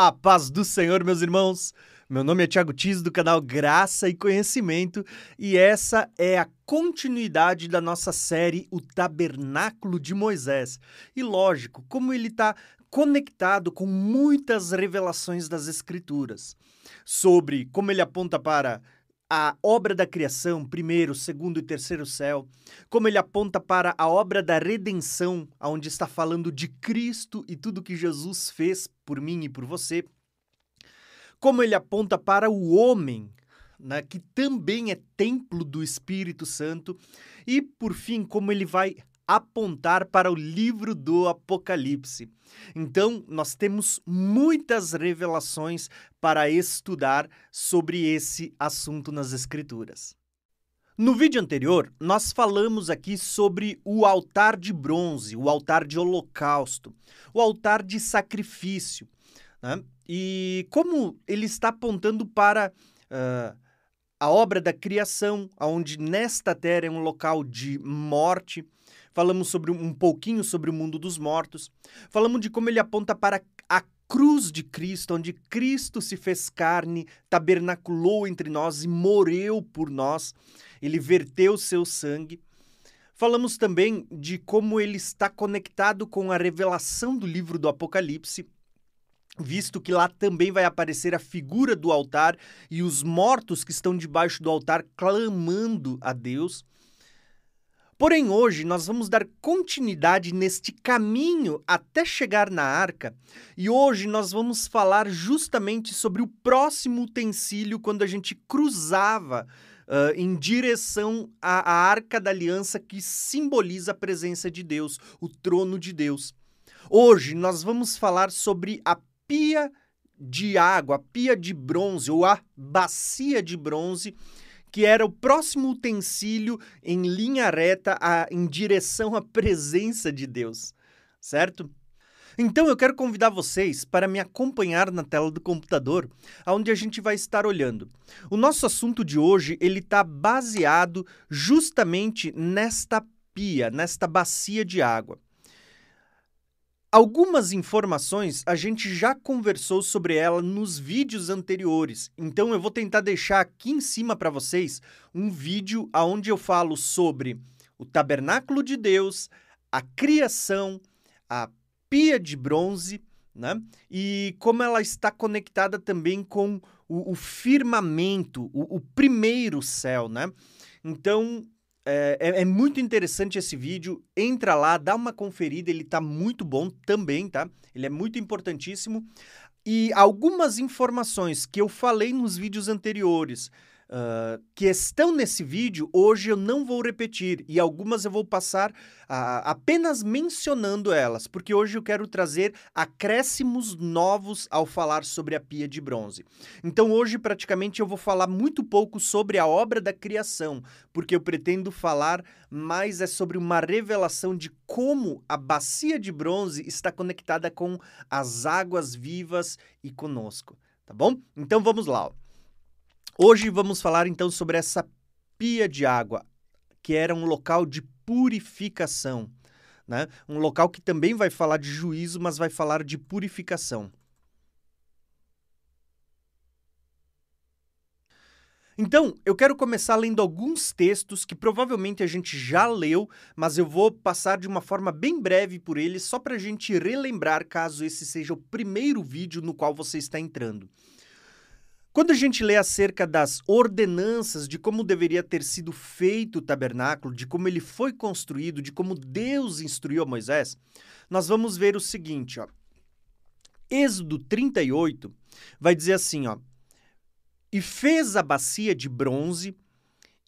A paz do Senhor, meus irmãos. Meu nome é Thiago Tis do canal Graça e Conhecimento e essa é a continuidade da nossa série O Tabernáculo de Moisés. E lógico, como ele está conectado com muitas revelações das Escrituras sobre como ele aponta para a obra da criação, primeiro, segundo e terceiro céu, como ele aponta para a obra da redenção, onde está falando de Cristo e tudo que Jesus fez por mim e por você, como ele aponta para o homem, né, que também é templo do Espírito Santo, e por fim, como ele vai apontar para o livro do Apocalipse. Então, nós temos muitas revelações para estudar sobre esse assunto nas Escrituras. No vídeo anterior, nós falamos aqui sobre o altar de bronze, o altar de holocausto, o altar de sacrifício, né? e como ele está apontando para uh, a obra da criação, onde nesta terra é um local de morte, falamos sobre um pouquinho sobre o mundo dos mortos, falamos de como ele aponta para a cruz de Cristo, onde Cristo se fez carne, tabernaculou entre nós e morreu por nós, ele verteu seu sangue. Falamos também de como ele está conectado com a revelação do livro do Apocalipse, visto que lá também vai aparecer a figura do altar e os mortos que estão debaixo do altar clamando a Deus. Porém, hoje nós vamos dar continuidade neste caminho até chegar na arca, e hoje nós vamos falar justamente sobre o próximo utensílio quando a gente cruzava uh, em direção à, à arca da aliança que simboliza a presença de Deus, o trono de Deus. Hoje nós vamos falar sobre a pia de água, a pia de bronze ou a bacia de bronze que era o próximo utensílio em linha reta a, em direção à presença de Deus, certo? Então eu quero convidar vocês para me acompanhar na tela do computador, onde a gente vai estar olhando. O nosso assunto de hoje ele está baseado justamente nesta pia, nesta bacia de água. Algumas informações a gente já conversou sobre ela nos vídeos anteriores, então eu vou tentar deixar aqui em cima para vocês um vídeo onde eu falo sobre o tabernáculo de Deus, a criação, a pia de bronze, né? E como ela está conectada também com o, o firmamento, o, o primeiro céu, né? Então, é, é, é, muito interessante esse vídeo. Entra lá, dá uma conferida, ele tá muito bom também, tá? Ele é muito importantíssimo. E algumas informações que eu falei nos vídeos anteriores, uh, que estão nesse vídeo, hoje eu não vou repetir e algumas eu vou passar uh, apenas mencionando elas, porque hoje eu quero trazer acréscimos novos ao falar sobre a pia de bronze. Então hoje praticamente eu vou falar muito pouco sobre a obra da criação, porque eu pretendo falar mais é sobre uma revelação de como a bacia de bronze está conectada com as águas vivas e conosco, tá bom? Então vamos lá. Ó. Hoje vamos falar então sobre essa pia de água, que era um local de purificação. Né? Um local que também vai falar de juízo, mas vai falar de purificação. Então, eu quero começar lendo alguns textos que provavelmente a gente já leu, mas eu vou passar de uma forma bem breve por eles, só para a gente relembrar caso esse seja o primeiro vídeo no qual você está entrando. Quando a gente lê acerca das ordenanças de como deveria ter sido feito o tabernáculo, de como ele foi construído, de como Deus instruiu a Moisés, nós vamos ver o seguinte, ó. Êxodo 38 vai dizer assim, ó: "E fez a bacia de bronze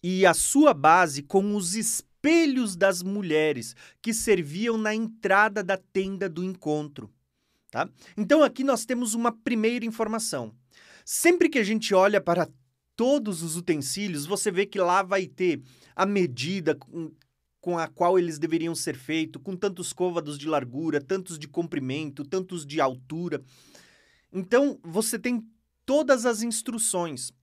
e a sua base com os espelhos das mulheres que serviam na entrada da tenda do encontro." Tá? Então aqui nós temos uma primeira informação. Sempre que a gente olha para todos os utensílios, você vê que lá vai ter a medida com, a qual eles deveriam ser feitos, com tantos côvados de largura, tantos de comprimento, tantos de altura. Então, você tem todas as instruções.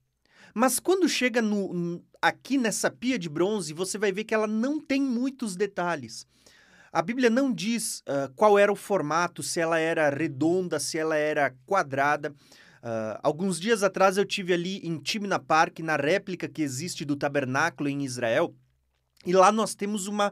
Mas quando chega no, aqui nessa pia de bronze, você vai ver que ela não tem muitos detalhes. a Bíblia não diz uh, qual era o formato, se ela era redonda, se ela era quadrada. Uh, alguns dias atrás eu tive ali em Timna Park, na réplica que existe do tabernáculo em Israel, e lá nós temos uma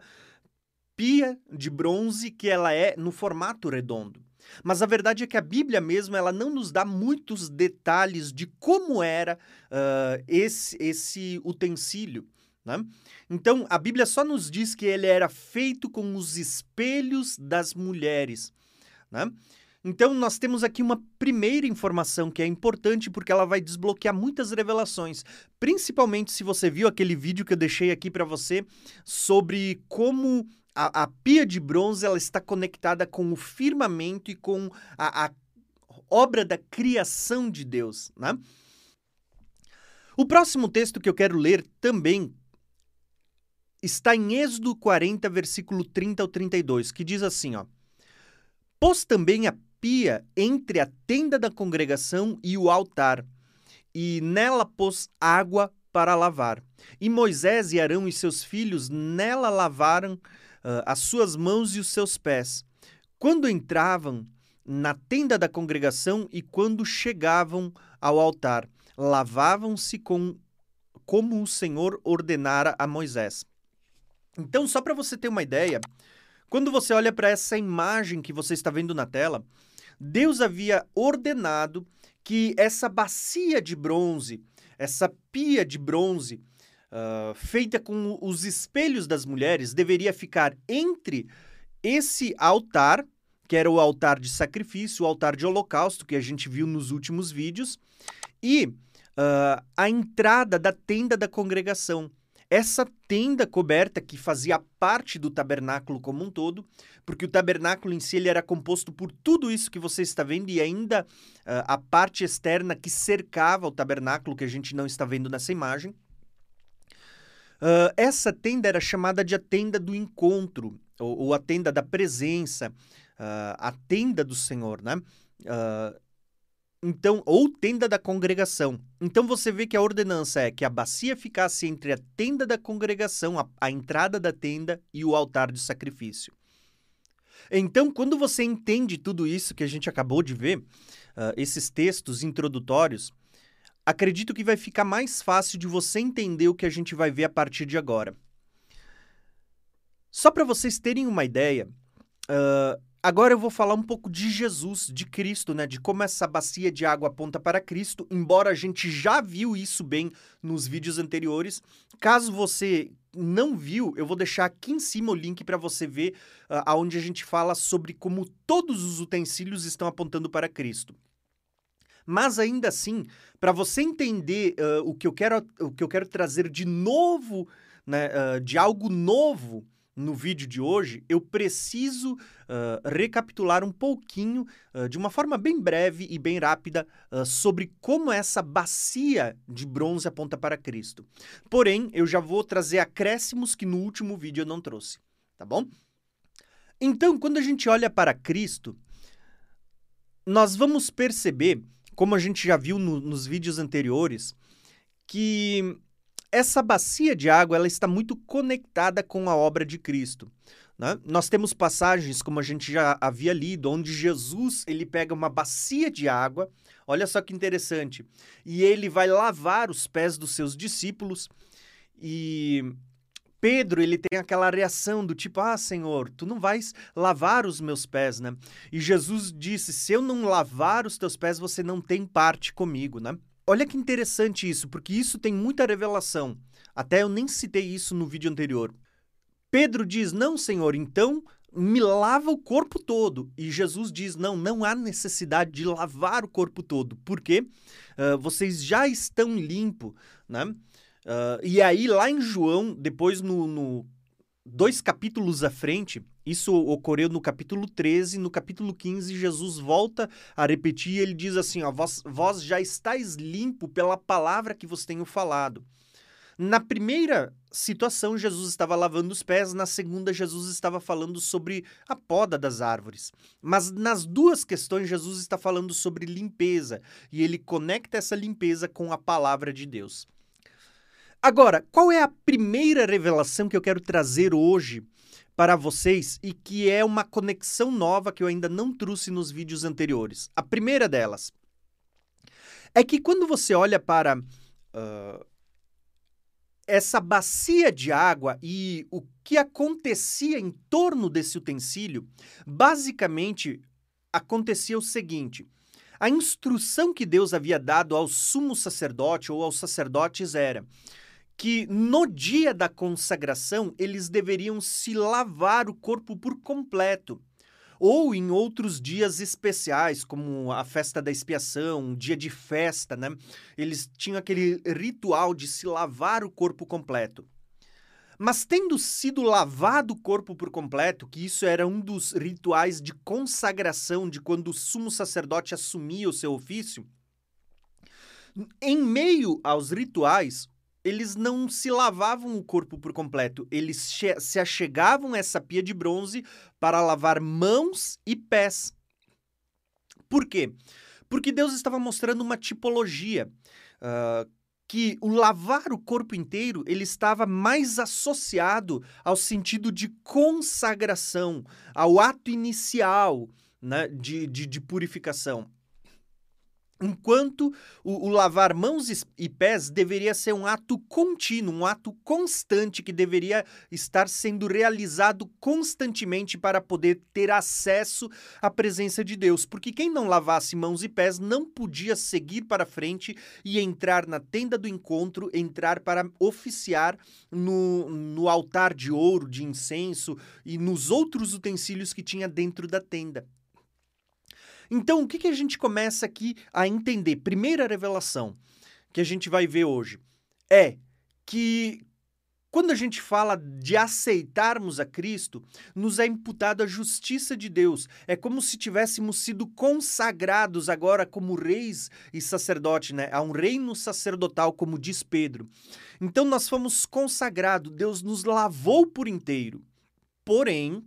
pia de bronze que ela é no formato redondo. Mas a verdade é que a Bíblia mesmo ela não nos dá muitos detalhes de como era uh, esse, esse utensílio. Né? Então, a Bíblia só nos diz que ele era feito com os espelhos das mulheres. Né? Então, nós temos aqui uma primeira informação que é importante porque ela vai desbloquear muitas revelações, principalmente se você viu aquele vídeo que eu deixei aqui para você sobre como a, a, pia de bronze ela está conectada com o firmamento e com a, a obra da criação de Deus. Né? O próximo texto que eu quero ler também está em Êxodo 40, versículo 30 ao 32, que diz assim, ó: Pôs também a pia entre a tenda da congregação e o altar, e nela pôs água para lavar. E Moisés e Arão e seus filhos nela lavaram uh, as suas mãos e os seus pés. Quando entravam na tenda da congregação e quando chegavam ao altar, lavavam-se com como o Senhor ordenara a Moisés. Então, só para você ter uma ideia, quando você olha para essa imagem que você está vendo na tela, Deus havia ordenado que essa bacia de bronze, essa pia de bronze, uh, feita com os espelhos das mulheres, deveria ficar entre esse altar, que era o altar de sacrifício, o altar de holocausto, que a gente viu nos últimos vídeos, e uh, a entrada da tenda da congregação. Essa tenda coberta que fazia parte do tabernáculo como um todo, porque o tabernáculo em si ele era composto por tudo isso que você está vendo e ainda uh, a parte externa que cercava o tabernáculo que a gente não está vendo nessa imagem. Uh, essa tenda era chamada de a tenda do encontro, ou, ou a tenda da presença, uh, a tenda do Senhor, né? Uh, então, ou tenda da congregação. Então você vê que a ordenança é que a bacia ficasse entre a tenda da congregação, a, a entrada da tenda e o altar de sacrifício. Então, quando você entende tudo isso que a gente acabou de ver, uh, esses textos introdutórios, acredito que vai ficar mais fácil de você entender o que a gente vai ver a partir de agora. Só para vocês terem uma ideia, uh, Agora eu vou falar um pouco de Jesus, de Cristo, né? De como essa bacia de água aponta para Cristo, embora a gente já viu isso bem nos vídeos anteriores. Caso você não viu, eu vou deixar aqui em cima o link para você ver uh, aonde a gente fala sobre como todos os utensílios estão apontando para Cristo. Mas ainda assim, para você entender uh, o, que eu quero, o que eu quero trazer de novo, né, uh, de algo novo no vídeo de hoje, eu preciso uh, recapitular um pouquinho, uh, de uma forma bem breve e bem rápida, uh, sobre como essa bacia de bronze aponta para Cristo. Porém, eu já vou trazer acréscimos que no último vídeo eu não trouxe, tá bom? Então, quando a gente olha para Cristo, nós vamos perceber, como a gente já viu no, nos vídeos anteriores, que essa bacia de água ela está muito conectada com a obra de Cristo. Né? Nós temos passagens, como a gente já havia lido, onde Jesus ele pega uma bacia de água, olha só que interessante, e ele vai lavar os pés dos seus discípulos e Pedro, ele tem aquela reação do tipo: "Ah, Senhor, tu não vais lavar os meus pés, né?" E Jesus disse: "Se eu não lavar os teus pés, você não tem parte comigo", né? Olha que interessante isso, porque isso tem muita revelação. Até eu nem citei isso no vídeo anterior. Pedro diz: Não, Senhor, então me lava o corpo todo. E Jesus diz: Não, não há necessidade de lavar o corpo todo, porque uh, vocês já estão limpos, né? Uh, e aí, lá em João, depois no, no dois capítulos à frente, isso ocorreu no capítulo 13, no capítulo 15, Jesus volta a repetir e ele diz assim: ó, vós, vós já estáis limpo pela palavra que vos tenho falado. Na primeira situação, Jesus estava lavando os pés, na segunda, Jesus estava falando sobre a poda das árvores. Mas nas duas questões, Jesus está falando sobre limpeza e ele conecta essa limpeza com a palavra de Deus. Agora, qual é a primeira revelação que eu quero trazer hoje para vocês e que é uma conexão nova que eu ainda não trouxe nos vídeos anteriores. A primeira delas é que quando você olha para uh, essa bacia de água e o que acontecia em torno desse utensílio, basicamente acontecia o seguinte: a instrução que Deus havia dado ao sumo sacerdote ou aos sacerdotes era que no dia da consagração eles deveriam se lavar o corpo por completo. Ou em outros dias especiais, como a festa da expiação, um dia de festa, né? Eles tinham aquele ritual de se lavar o corpo completo. Mas tendo sido lavado o corpo por completo, que isso era um dos rituais de consagração de quando o sumo sacerdote assumia o seu ofício, em meio aos rituais, eles não se lavavam o corpo por completo, eles se achegavam a essa pia de bronze para lavar mãos e pés. Por quê? Porque Deus estava mostrando uma tipologia. Uh, que o lavar o corpo inteiro ele estava mais associado ao sentido de consagração, ao ato inicial né, de, de, de purificação. Enquanto o, o, lavar mãos e pés deveria ser um ato contínuo, um ato constante que deveria estar sendo realizado constantemente para poder ter acesso à presença de Deus. Porque quem não lavasse mãos e pés não podia seguir para frente e entrar na tenda do encontro, entrar para oficiar no, no altar de ouro, de incenso e nos outros utensílios que tinha dentro da tenda. Então, o que, que a gente começa aqui a entender? Primeira revelação que a gente vai ver hoje é que quando a gente fala de aceitarmos a Cristo, nos é imputada a justiça de Deus. É como se tivéssemos sido consagrados agora como reis e sacerdote, né? A um reino sacerdotal, como diz Pedro. Então nós fomos consagrados, Deus nos lavou por inteiro. Porém,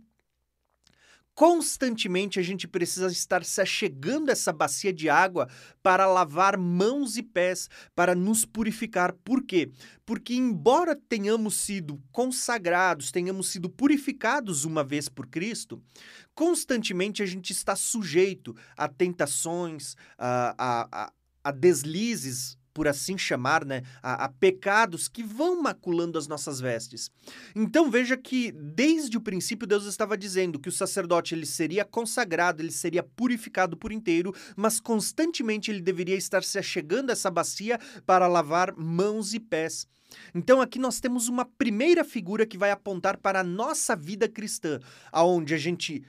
Constantemente a gente precisa estar se achegando a essa bacia de água para lavar mãos e pés, para nos purificar. Por quê? Porque, embora tenhamos sido consagrados, tenhamos sido purificados uma vez por Cristo, constantemente a gente está sujeito a tentações, a, a, a, a deslizes por assim chamar, né, a, a, pecados que vão maculando as nossas vestes. Então veja que desde o princípio Deus estava dizendo que o sacerdote ele seria consagrado, ele seria purificado por inteiro, mas constantemente ele deveria estar se achegando a essa bacia para lavar mãos e pés. Então aqui nós temos uma primeira figura que vai apontar para a nossa vida cristã, aonde a gente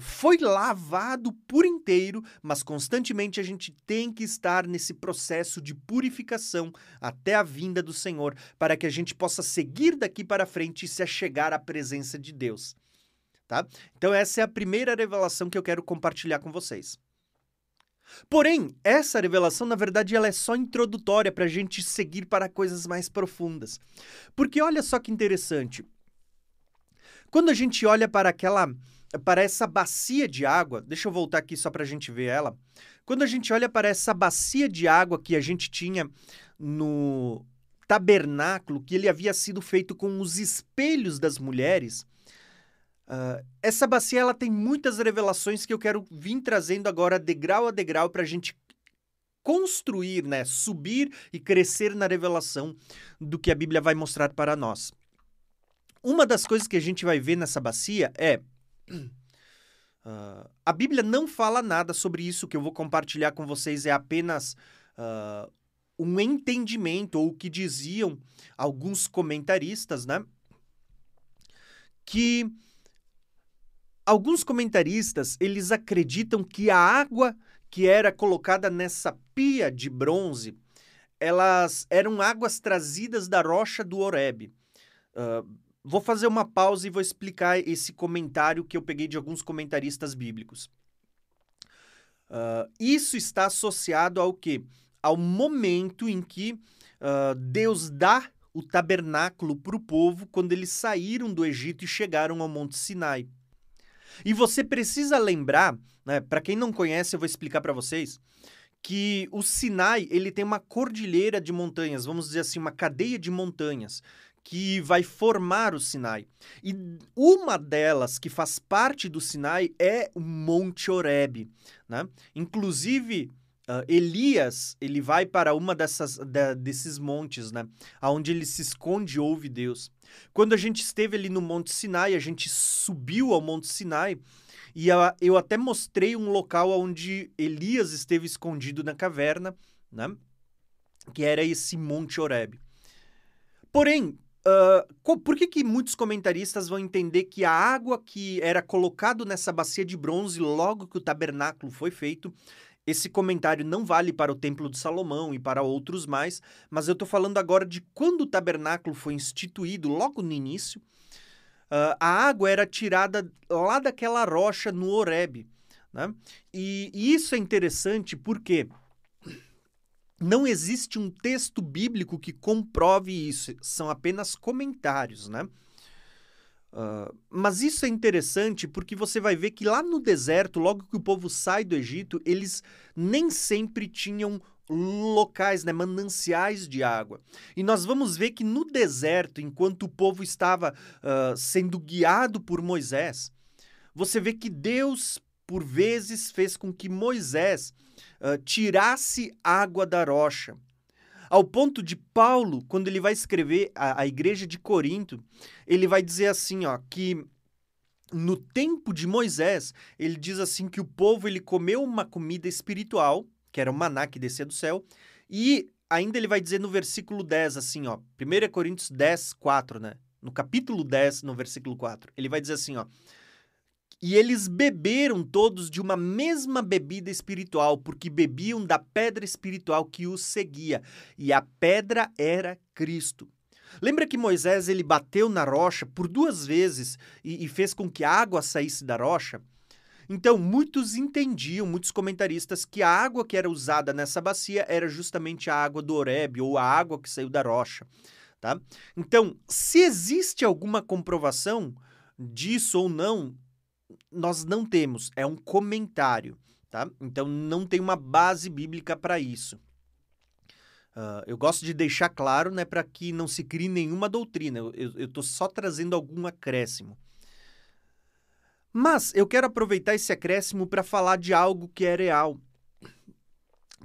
foi lavado por inteiro, mas constantemente a gente tem que estar nesse processo de purificação até a vinda do Senhor, para que a gente possa seguir daqui para frente e se achegar à presença de Deus. Tá? Então essa é a primeira revelação que eu quero compartilhar com vocês. Porém, essa revelação, na verdade, ela é só introdutória para a gente seguir para coisas mais profundas. Porque olha só que interessante. Quando a gente olha para aquela. Para essa bacia de água, deixa eu voltar aqui só para a gente ver ela. Quando a gente olha para essa bacia de água que a gente tinha no tabernáculo, que ele havia sido feito com os espelhos das mulheres, Uh, essa bacia ela tem muitas revelações que eu quero vir trazendo agora degrau a degrau para a gente construir, né, subir e crescer na revelação do que a Bíblia vai mostrar para nós. Uma das coisas que a gente vai ver nessa bacia é uh, a Bíblia não fala nada sobre isso que eu vou compartilhar com vocês é apenas uh, um entendimento ou o que diziam alguns comentaristas, né? Que Alguns comentaristas, eles acreditam que a água que era colocada nessa pia de bronze, elas eram águas trazidas da rocha do Horeb. Uh, vou fazer uma pausa e vou explicar esse comentário que eu peguei de alguns comentaristas bíblicos. Uh, isso está associado ao que? Ao momento em que uh, Deus dá o tabernáculo para o povo quando eles saíram do Egito e chegaram ao Monte Sinai. E você precisa lembrar, né, para quem não conhece, eu vou explicar para vocês, que o Sinai ele tem uma cordilheira de montanhas, vamos dizer assim, uma cadeia de montanhas, que vai formar o Sinai. E uma delas que faz parte do Sinai é o Monte Horebe. Né? Inclusive, uh, Elias ele vai para uma dessas, de, desses montes, né? onde ele se esconde e ouve Deus. Quando a gente esteve ali no Monte Sinai, a gente subiu ao Monte Sinai e eu até mostrei um local onde Elias esteve escondido na caverna, né? que era esse Monte Horebe. Porém, Uh, por que, que muitos comentaristas vão entender que a água que era colocado nessa bacia de bronze logo que o tabernáculo foi feito, esse comentário não vale para o Templo de Salomão e para outros mais, mas eu estou falando agora de quando o tabernáculo foi instituído, logo no início, uh, a água era tirada lá daquela rocha no Horebe. Né? E, e isso é interessante porque não existe um texto bíblico que comprove isso, são apenas comentários, né? Uh, mas isso é interessante porque você vai ver que lá no deserto, logo que o povo sai do Egito, eles nem sempre tinham locais, né, mananciais de água. E nós vamos ver que no deserto, enquanto o povo estava uh, sendo guiado por Moisés, você vê que Deus, por vezes, fez com que Moisés tirasse água da rocha. Ao ponto de Paulo, quando ele vai escrever a, a igreja de Corinto, ele vai dizer assim, ó, que no tempo de Moisés, ele diz assim que o povo ele comeu uma comida espiritual, que era o maná que descia do céu, e ainda ele vai dizer no versículo 10 assim, ó, 1 Coríntios 10, 4, né? No capítulo 10, no versículo 4, ele vai dizer assim, ó, e eles beberam todos de uma mesma bebida espiritual, porque bebiam da pedra espiritual que os seguia, e a pedra era Cristo. Lembra que Moisés ele bateu na rocha por duas vezes e, e fez com que a água saísse da rocha? Então, muitos entendiam, muitos comentaristas, que a água que era usada nessa bacia era justamente a água do Horebe, ou a água que saiu da rocha. Tá? Então, se existe alguma comprovação disso ou não, nós não temos, é um comentário, tá? Então não tem uma base bíblica para isso. Uh, eu gosto de deixar claro, né, para que não se crie nenhuma doutrina. Eu estou só trazendo algum acréscimo. Mas eu quero aproveitar esse acréscimo para falar de algo que é real.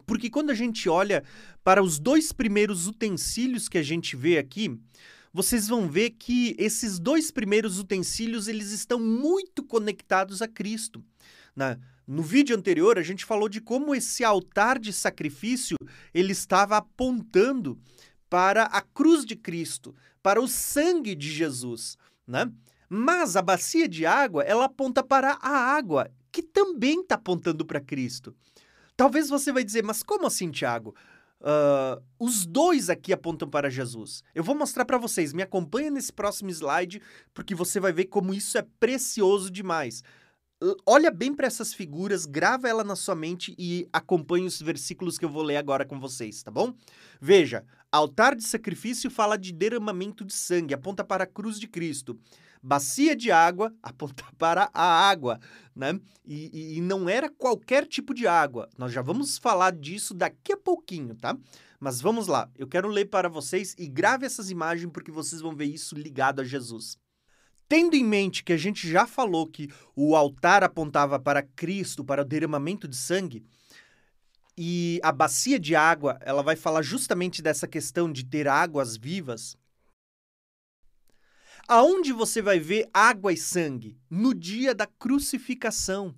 Porque quando a gente olha para os dois primeiros utensílios que a gente vê aqui, vocês vão ver que esses dois primeiros utensílios eles estão muito conectados a Cristo. Na, no vídeo anterior, a gente falou de como esse altar de sacrifício ele estava apontando para a cruz de Cristo, para o sangue de Jesus, né? Mas a bacia de água, ela aponta para a água, que também está apontando para Cristo. Talvez você vai dizer, mas como assim, Tiago? Uh, os dois aqui apontam para Jesus. Eu vou mostrar para vocês. Me acompanha nesse próximo slide, porque você vai ver como isso é precioso demais. Olha bem para essas figuras, grava ela na sua mente e acompanhe os versículos que eu vou ler agora com vocês, tá bom? Veja, altar de sacrifício fala de derramamento de sangue, aponta para a cruz de Cristo bacia de água aponta para a água, né? E, e, não era qualquer tipo de água. Nós já vamos falar disso daqui a pouquinho, tá? Mas vamos lá, eu quero ler para vocês e grave essas imagens porque vocês vão ver isso ligado a Jesus. Tendo em mente que a gente já falou que o altar apontava para Cristo, para o derramamento de sangue, e a bacia de água, ela vai falar justamente dessa questão de ter águas vivas. Aonde você vai ver água e sangue? No dia da crucificação.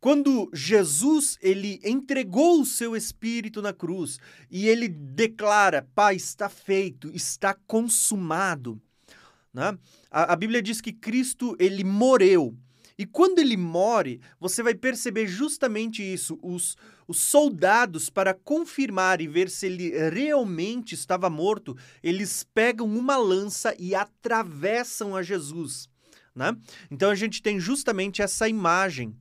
Quando Jesus ele entregou o seu espírito na cruz e ele declara: Pai, está feito, está consumado. Né? A, a Bíblia diz que Cristo ele morreu e quando ele morre, você vai perceber justamente isso. Os, os soldados, para confirmar e ver se ele realmente estava morto, eles pegam uma lança e atravessam a Jesus. Né? Então a gente tem justamente essa imagem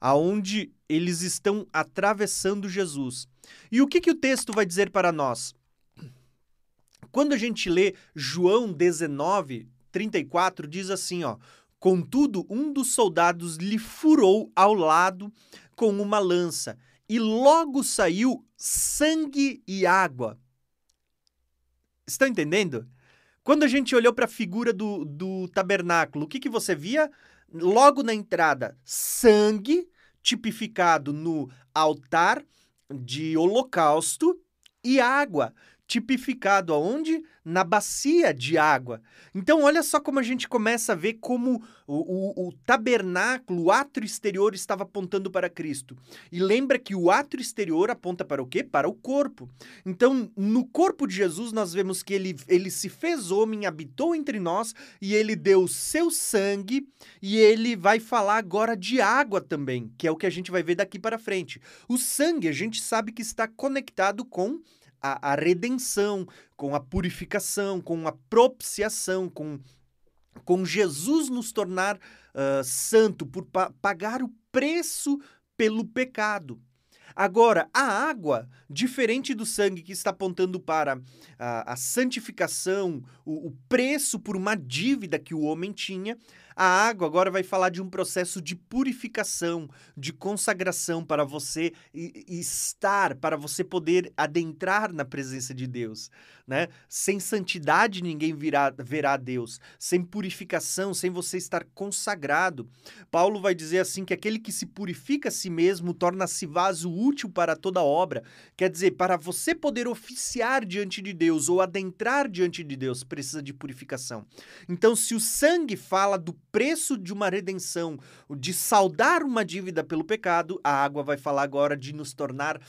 aonde eles estão atravessando Jesus. E o que, que o texto vai dizer para nós? Quando a gente lê João 19, 34, diz assim, ó: Contudo, um dos soldados lhe furou ao lado com uma lança, e logo saiu sangue e água. Estão entendendo? Quando a gente olhou para a figura do, do tabernáculo, o que, que você via? Logo na entrada, sangue tipificado no altar de holocausto e água tipificado aonde? Na bacia de água. Então, olha só como a gente começa a ver como o, o, o, tabernáculo, o átrio exterior, estava apontando para Cristo. E lembra que o átrio exterior aponta para o quê? Para o corpo. Então, no corpo de Jesus, nós vemos que ele, ele se fez homem, habitou entre nós e ele deu seu sangue. E ele vai falar agora de água também, que é o que a gente vai ver daqui para frente. O sangue, a gente sabe que está conectado com a, a redenção, com a purificação, com a propiciação, com, com Jesus nos tornar uh, santo, por pa pagar o preço pelo pecado. Agora, a água, diferente do sangue que está apontando para a, a santificação, o, o, preço por uma dívida que o homem tinha, a água agora vai falar de um processo de purificação, de consagração para você estar, para você poder adentrar na presença de Deus. Né? Sem santidade ninguém virá, verá Deus. Sem purificação, sem você estar consagrado. Paulo vai dizer assim que aquele que se purifica a si mesmo torna-se vaso útil para toda obra. Quer dizer, para você poder oficiar diante de Deus ou adentrar diante de Deus, precisa de purificação. Então, se o sangue fala do preço de uma redenção, de saldar uma dívida pelo pecado, a água vai falar agora de nos tornar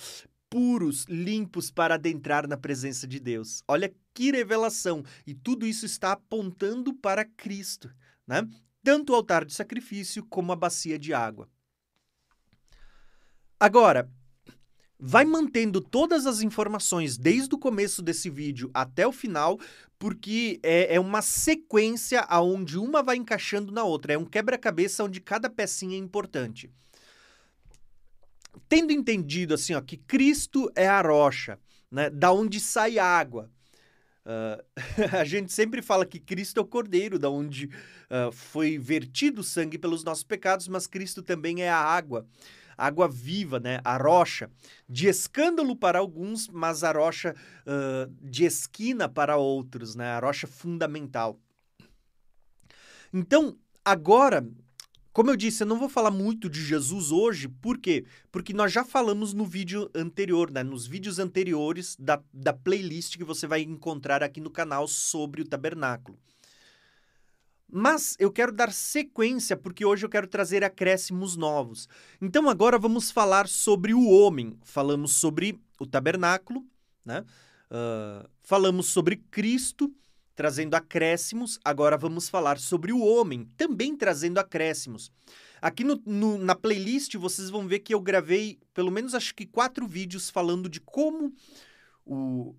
puros, limpos para adentrar na presença de Deus. Olha que revelação! E tudo isso está apontando para Cristo, né? Tanto o altar de sacrifício como a bacia de água. Agora, vai mantendo todas as informações desde o começo desse vídeo até o final, porque é, é uma sequência aonde uma vai encaixando na outra. É um quebra-cabeça onde cada pecinha é importante. Tendo entendido assim, ó, que Cristo é a rocha, né, da onde sai a água. Uh, a gente sempre fala que Cristo é o cordeiro, da onde uh, foi vertido o sangue pelos nossos pecados, mas Cristo também é a água água viva, né? A rocha, de escândalo para alguns, mas a rocha uh, de esquina para outros, né? A rocha fundamental. Então, agora, como eu disse, eu não vou falar muito de Jesus hoje, por quê? Porque nós já falamos no vídeo anterior, né? Nos vídeos anteriores da, da playlist que você vai encontrar aqui no canal sobre o tabernáculo. Mas eu quero dar sequência porque hoje eu quero trazer acréscimos novos. Então agora vamos falar sobre o homem. Falamos sobre o tabernáculo, né? Uh, falamos sobre Cristo, trazendo acréscimos. Agora vamos falar sobre o homem, também trazendo acréscimos. Aqui no, no, na playlist vocês vão ver que eu gravei pelo menos acho que quatro vídeos falando de como o,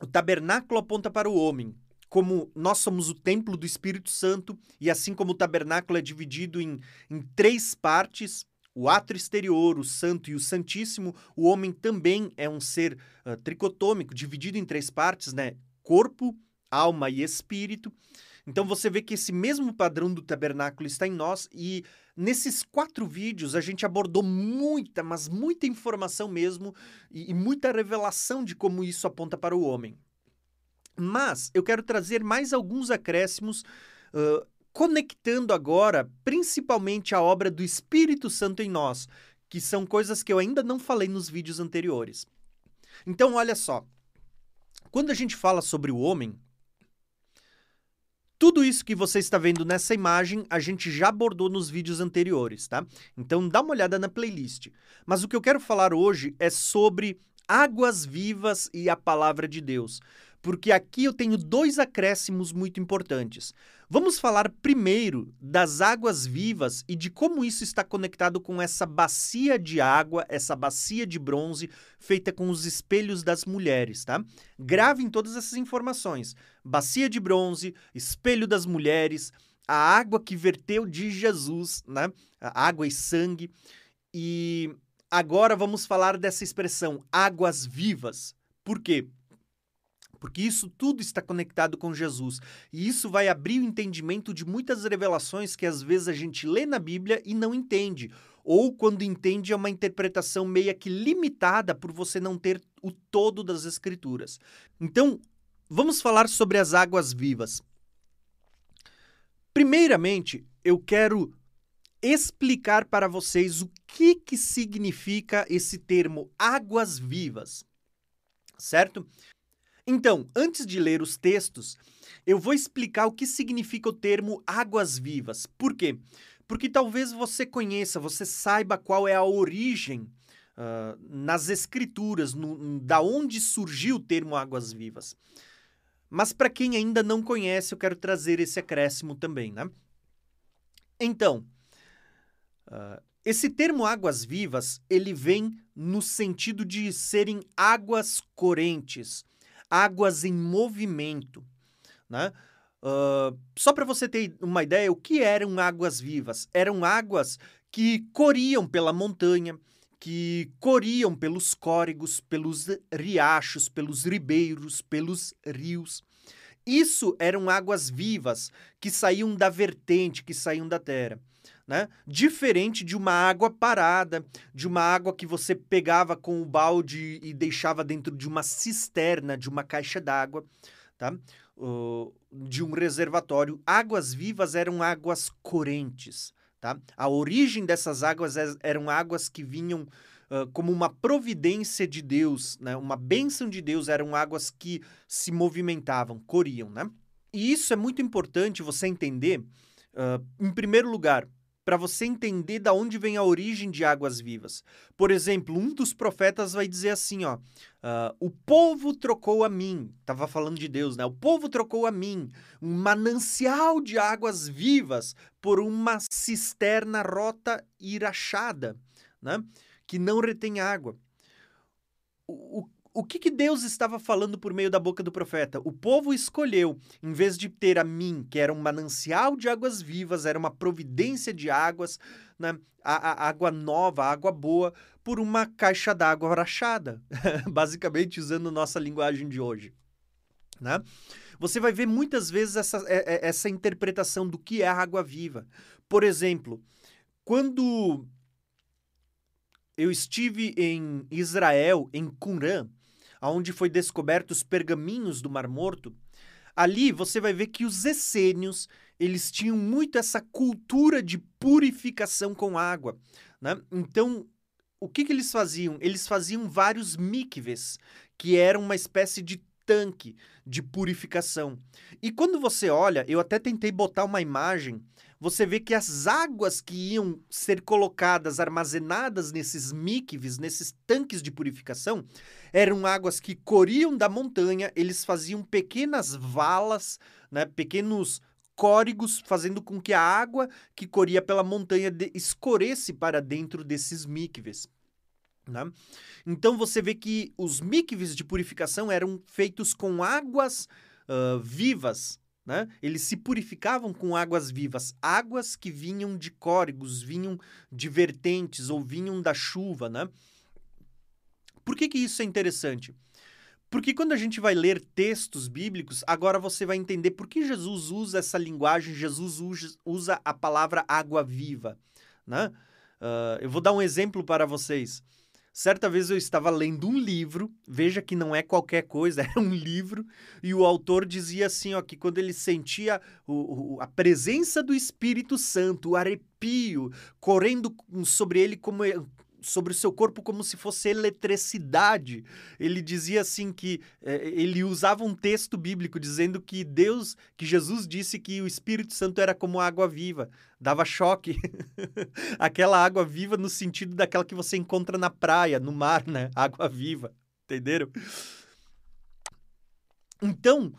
o tabernáculo aponta para o homem como nós somos o templo do Espírito Santo, e assim como o tabernáculo é dividido em, em três partes, o átrio exterior, o santo e o santíssimo, o homem também é um ser uh, tricotômico, dividido em três partes, né? Corpo, alma e espírito. Então você vê que esse mesmo padrão do tabernáculo está em nós e nesses quatro vídeos a gente abordou muita, mas muita informação mesmo e, e muita revelação de como isso aponta para o homem. Mas eu quero trazer mais alguns acréscimos, uh, conectando agora principalmente a obra do Espírito Santo em nós, que são coisas que eu ainda não falei nos vídeos anteriores. Então, olha só. Quando a gente fala sobre o homem, tudo isso que você está vendo nessa imagem, a gente já abordou nos vídeos anteriores, tá? Então dá uma olhada na playlist. Mas o que eu quero falar hoje é sobre águas vivas e a palavra de Deus porque aqui eu tenho dois acréscimos muito importantes. Vamos falar primeiro das águas vivas e de como isso está conectado com essa bacia de água, essa bacia de bronze feita com os espelhos das mulheres, tá? Gravem todas essas informações: bacia de bronze, espelho das mulheres, a água que verteu de Jesus, né? A água e sangue. E agora vamos falar dessa expressão águas vivas. Por quê? Porque isso tudo está conectado com Jesus. E isso vai abrir o entendimento de muitas revelações que às vezes a gente lê na Bíblia e não entende. Ou quando entende é uma interpretação meia que limitada por você não ter o todo das Escrituras. Então, vamos falar sobre as águas vivas. Primeiramente, eu quero explicar para vocês o que, que significa esse termo águas vivas, certo? Então, antes de ler os textos, eu vou explicar o que significa o termo águas vivas. Por quê? Porque talvez você conheça, você saiba qual é a origem uh, nas escrituras, no, da onde surgiu o termo águas vivas. Mas para quem ainda não conhece, eu quero trazer esse acréscimo também, né? Então, uh, esse termo águas vivas, ele vem no sentido de serem águas correntes, águas em movimento, né? Uh, só para você ter uma ideia, o que eram águas vivas? Eram águas que corriam pela montanha, que corriam pelos córregos, pelos riachos, pelos ribeiros, pelos rios. Isso eram águas vivas que saíam da vertente, que saíam da terra. Né? Diferente de uma água parada, de uma água que você pegava com o balde e deixava dentro de uma cisterna, de uma caixa d'água, tá? Uh, de um reservatório. Águas vivas eram águas correntes. Tá? A origem dessas águas eram águas que vinham uh, como uma providência de Deus, né? uma bênção de Deus, eram águas que se movimentavam, corriam. Né? E isso é muito importante você entender, uh, em primeiro lugar, para você entender da onde vem a origem de águas vivas. Por exemplo, um dos profetas vai dizer assim, ó, uh, o povo trocou a mim, estava falando de Deus, né? O povo trocou a mim um manancial de águas vivas por uma cisterna rota e rachada, né? Que não retém água. O, o que, que Deus estava falando por meio da boca do profeta? O povo escolheu, em vez de ter a mim, que era um manancial de águas vivas, era uma providência de águas, né? a, a água nova, a água boa, por uma caixa d'água rachada, basicamente usando nossa linguagem de hoje. Né? Você vai ver muitas vezes essa, é, é, essa interpretação do que é a água viva. Por exemplo, quando eu estive em Israel, em Qumran, onde foi descoberto os pergaminhos do Mar Morto, ali você vai ver que os essênios eles tinham muito essa cultura de purificação com água. Né? Então, o que, que eles faziam? Eles faziam vários mikves, que eram uma espécie de tanque de purificação. E quando você olha, eu até tentei botar uma imagem você vê que as águas que iam ser colocadas, armazenadas nesses mikves, nesses tanques de purificação, eram águas que corriam da montanha, eles faziam pequenas valas, né, pequenos córregos, fazendo com que a água que corria pela montanha escorresse para dentro desses mikves. Né? Então você vê que os mikves de purificação eram feitos com águas uh, vivas, né? Eles se purificavam com águas vivas, águas que vinham de córregos, vinham de vertentes ou vinham da chuva. Né? Por que, que isso é interessante? Porque quando a gente vai ler textos bíblicos, agora você vai entender por que Jesus usa essa linguagem, Jesus usa a palavra água viva. Né? Uh, eu vou dar um exemplo para vocês. Certa vez eu estava lendo um livro, veja que não é qualquer coisa, é um livro, e o autor dizia assim, ó, que quando ele sentia o, o, a presença do Espírito Santo, o arrepio correndo sobre ele como sobre o seu corpo como se fosse eletricidade. Ele dizia assim que é, ele usava um texto bíblico dizendo que Deus, que Jesus disse que o Espírito Santo era como água viva. Dava choque. Aquela água viva no sentido daquela que você encontra na praia, no mar, né? Água viva. Entenderam? Então,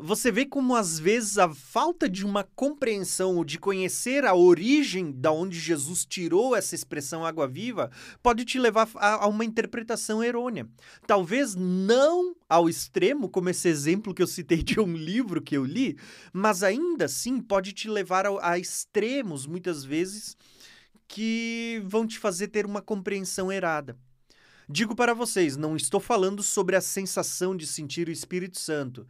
você vê como às vezes a falta de uma compreensão ou de conhecer a origem da onde Jesus tirou essa expressão água viva pode te levar a, a uma interpretação errônea. Talvez não ao extremo, como esse exemplo que eu citei de um livro que eu li, mas ainda assim pode te levar a, a extremos, muitas vezes, que vão te fazer ter uma compreensão errada. Digo para vocês, não estou falando sobre a sensação de sentir o Espírito Santo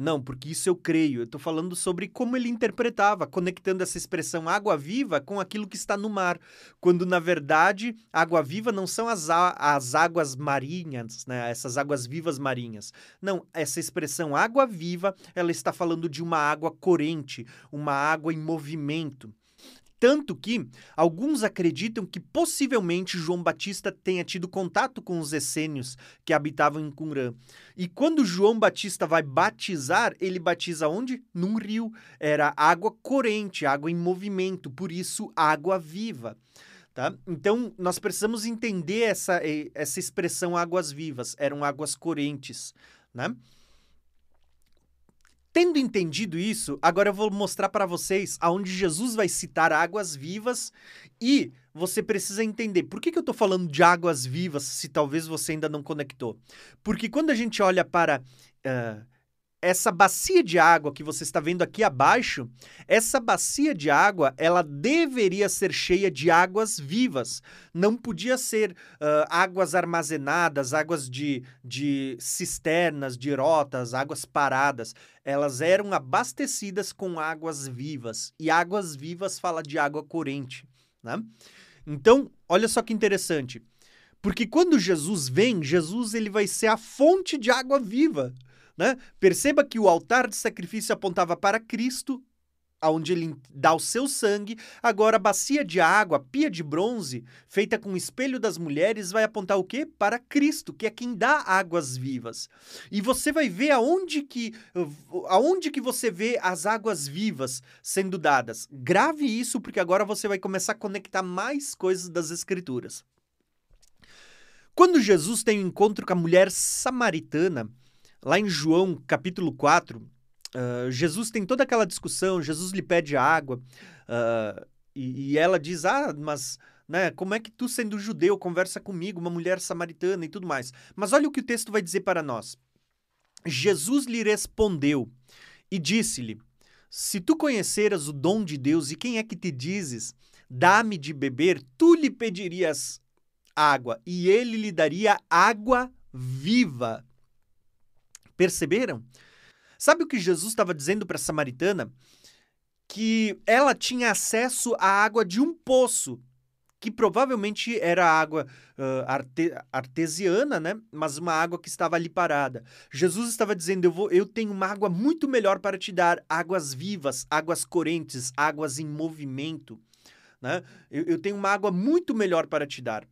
Não, porque isso eu creio. Eu estou falando sobre como ele interpretava, conectando essa expressão água viva com aquilo que está no mar. Quando, na verdade, água viva não são as, as águas marinhas, né? essas águas vivas marinhas. Não, essa expressão água viva, ela está falando de uma água corrente, uma água em movimento. Tanto que alguns acreditam que possivelmente João Batista tenha tido contato com os essênios que habitavam em Qumran. E quando João Batista vai batizar, ele batiza onde? Num rio. Era água corrente, água em movimento, por isso água viva. Tá? Então, nós precisamos entender essa, essa expressão águas vivas. Eram águas correntes. Né? Tendo entendido isso, agora eu vou mostrar para vocês aonde Jesus vai citar águas vivas e você precisa entender por que, que eu estou falando de águas vivas se talvez você ainda não conectou. Porque quando a gente olha para uh, essa bacia de água que você está vendo aqui abaixo, essa bacia de água, ela deveria ser cheia de águas vivas. Não podia ser uh, águas armazenadas, águas de, de cisternas, de rotas, águas paradas. Elas eram abastecidas com águas vivas. E águas vivas fala de água corrente. Né? Então, olha só que interessante. Porque quando Jesus vem, Jesus ele vai ser a fonte de água viva. Né? Perceba que o altar de sacrifício apontava para Cristo, aonde ele dá o seu sangue. Agora, a bacia de água, pia de bronze, feita com o espelho das mulheres, vai apontar o quê? Para Cristo, que é quem dá águas vivas. E você vai ver aonde que, aonde que você vê as águas vivas sendo dadas. Grave isso, porque agora você vai começar a conectar mais coisas das Escrituras. Quando Jesus tem um encontro com a mulher samaritana, Lá em João, capítulo 4, uh, ah, Jesus tem toda aquela discussão, Jesus lhe pede água, uh, e, e, ela diz, ah, mas... Né, como é que tu, sendo judeu, conversa comigo, uma mulher samaritana e tudo mais? Mas olha o que o texto vai dizer para nós. Jesus lhe respondeu e disse-lhe: Se tu conheceras o dom de Deus e quem é que te dizes, dá-me de beber, tu lhe pedirias água e ele lhe daria água viva. Perceberam? Sabe o que Jesus estava dizendo para a samaritana? Que ela tinha acesso à água de um poço, que provavelmente era água uh, arte artesiana, né? Mas uma água que estava ali parada. Jesus estava dizendo: eu, vou, eu tenho uma água muito melhor para te dar, águas vivas, águas correntes, águas em movimento. Né? Eu, eu tenho uma água muito melhor para te dar.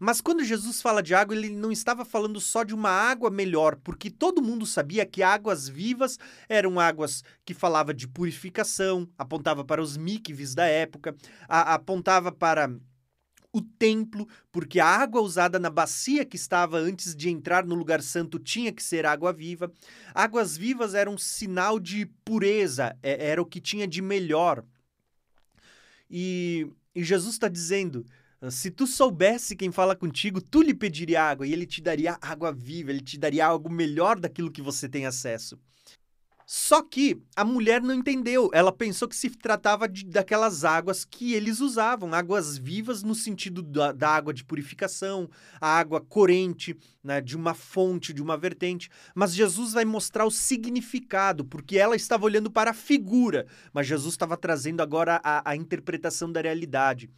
Mas quando Jesus fala de água, ele não estava falando só de uma água melhor, porque todo mundo sabia que águas vivas eram águas que falava de purificação, apontava para os mikves da época, a, apontava para o templo, porque a água usada na bacia que estava antes de entrar no lugar santo tinha que ser água viva. Águas vivas eram um sinal de pureza, é, era o que tinha de melhor. E, e Jesus está dizendo se tu soubesse quem fala contigo, tu lhe pediria água e ele te daria água viva, ele te daria algo melhor daquilo que você tem acesso. Só que a mulher não entendeu. Ela pensou que se tratava de, daquelas águas que eles usavam, águas vivas no sentido da, da água de purificação, a água corrente, né, de uma fonte, de uma vertente. Mas Jesus vai mostrar o significado, porque ela estava olhando para a figura, mas Jesus estava trazendo agora a, a interpretação da realidade.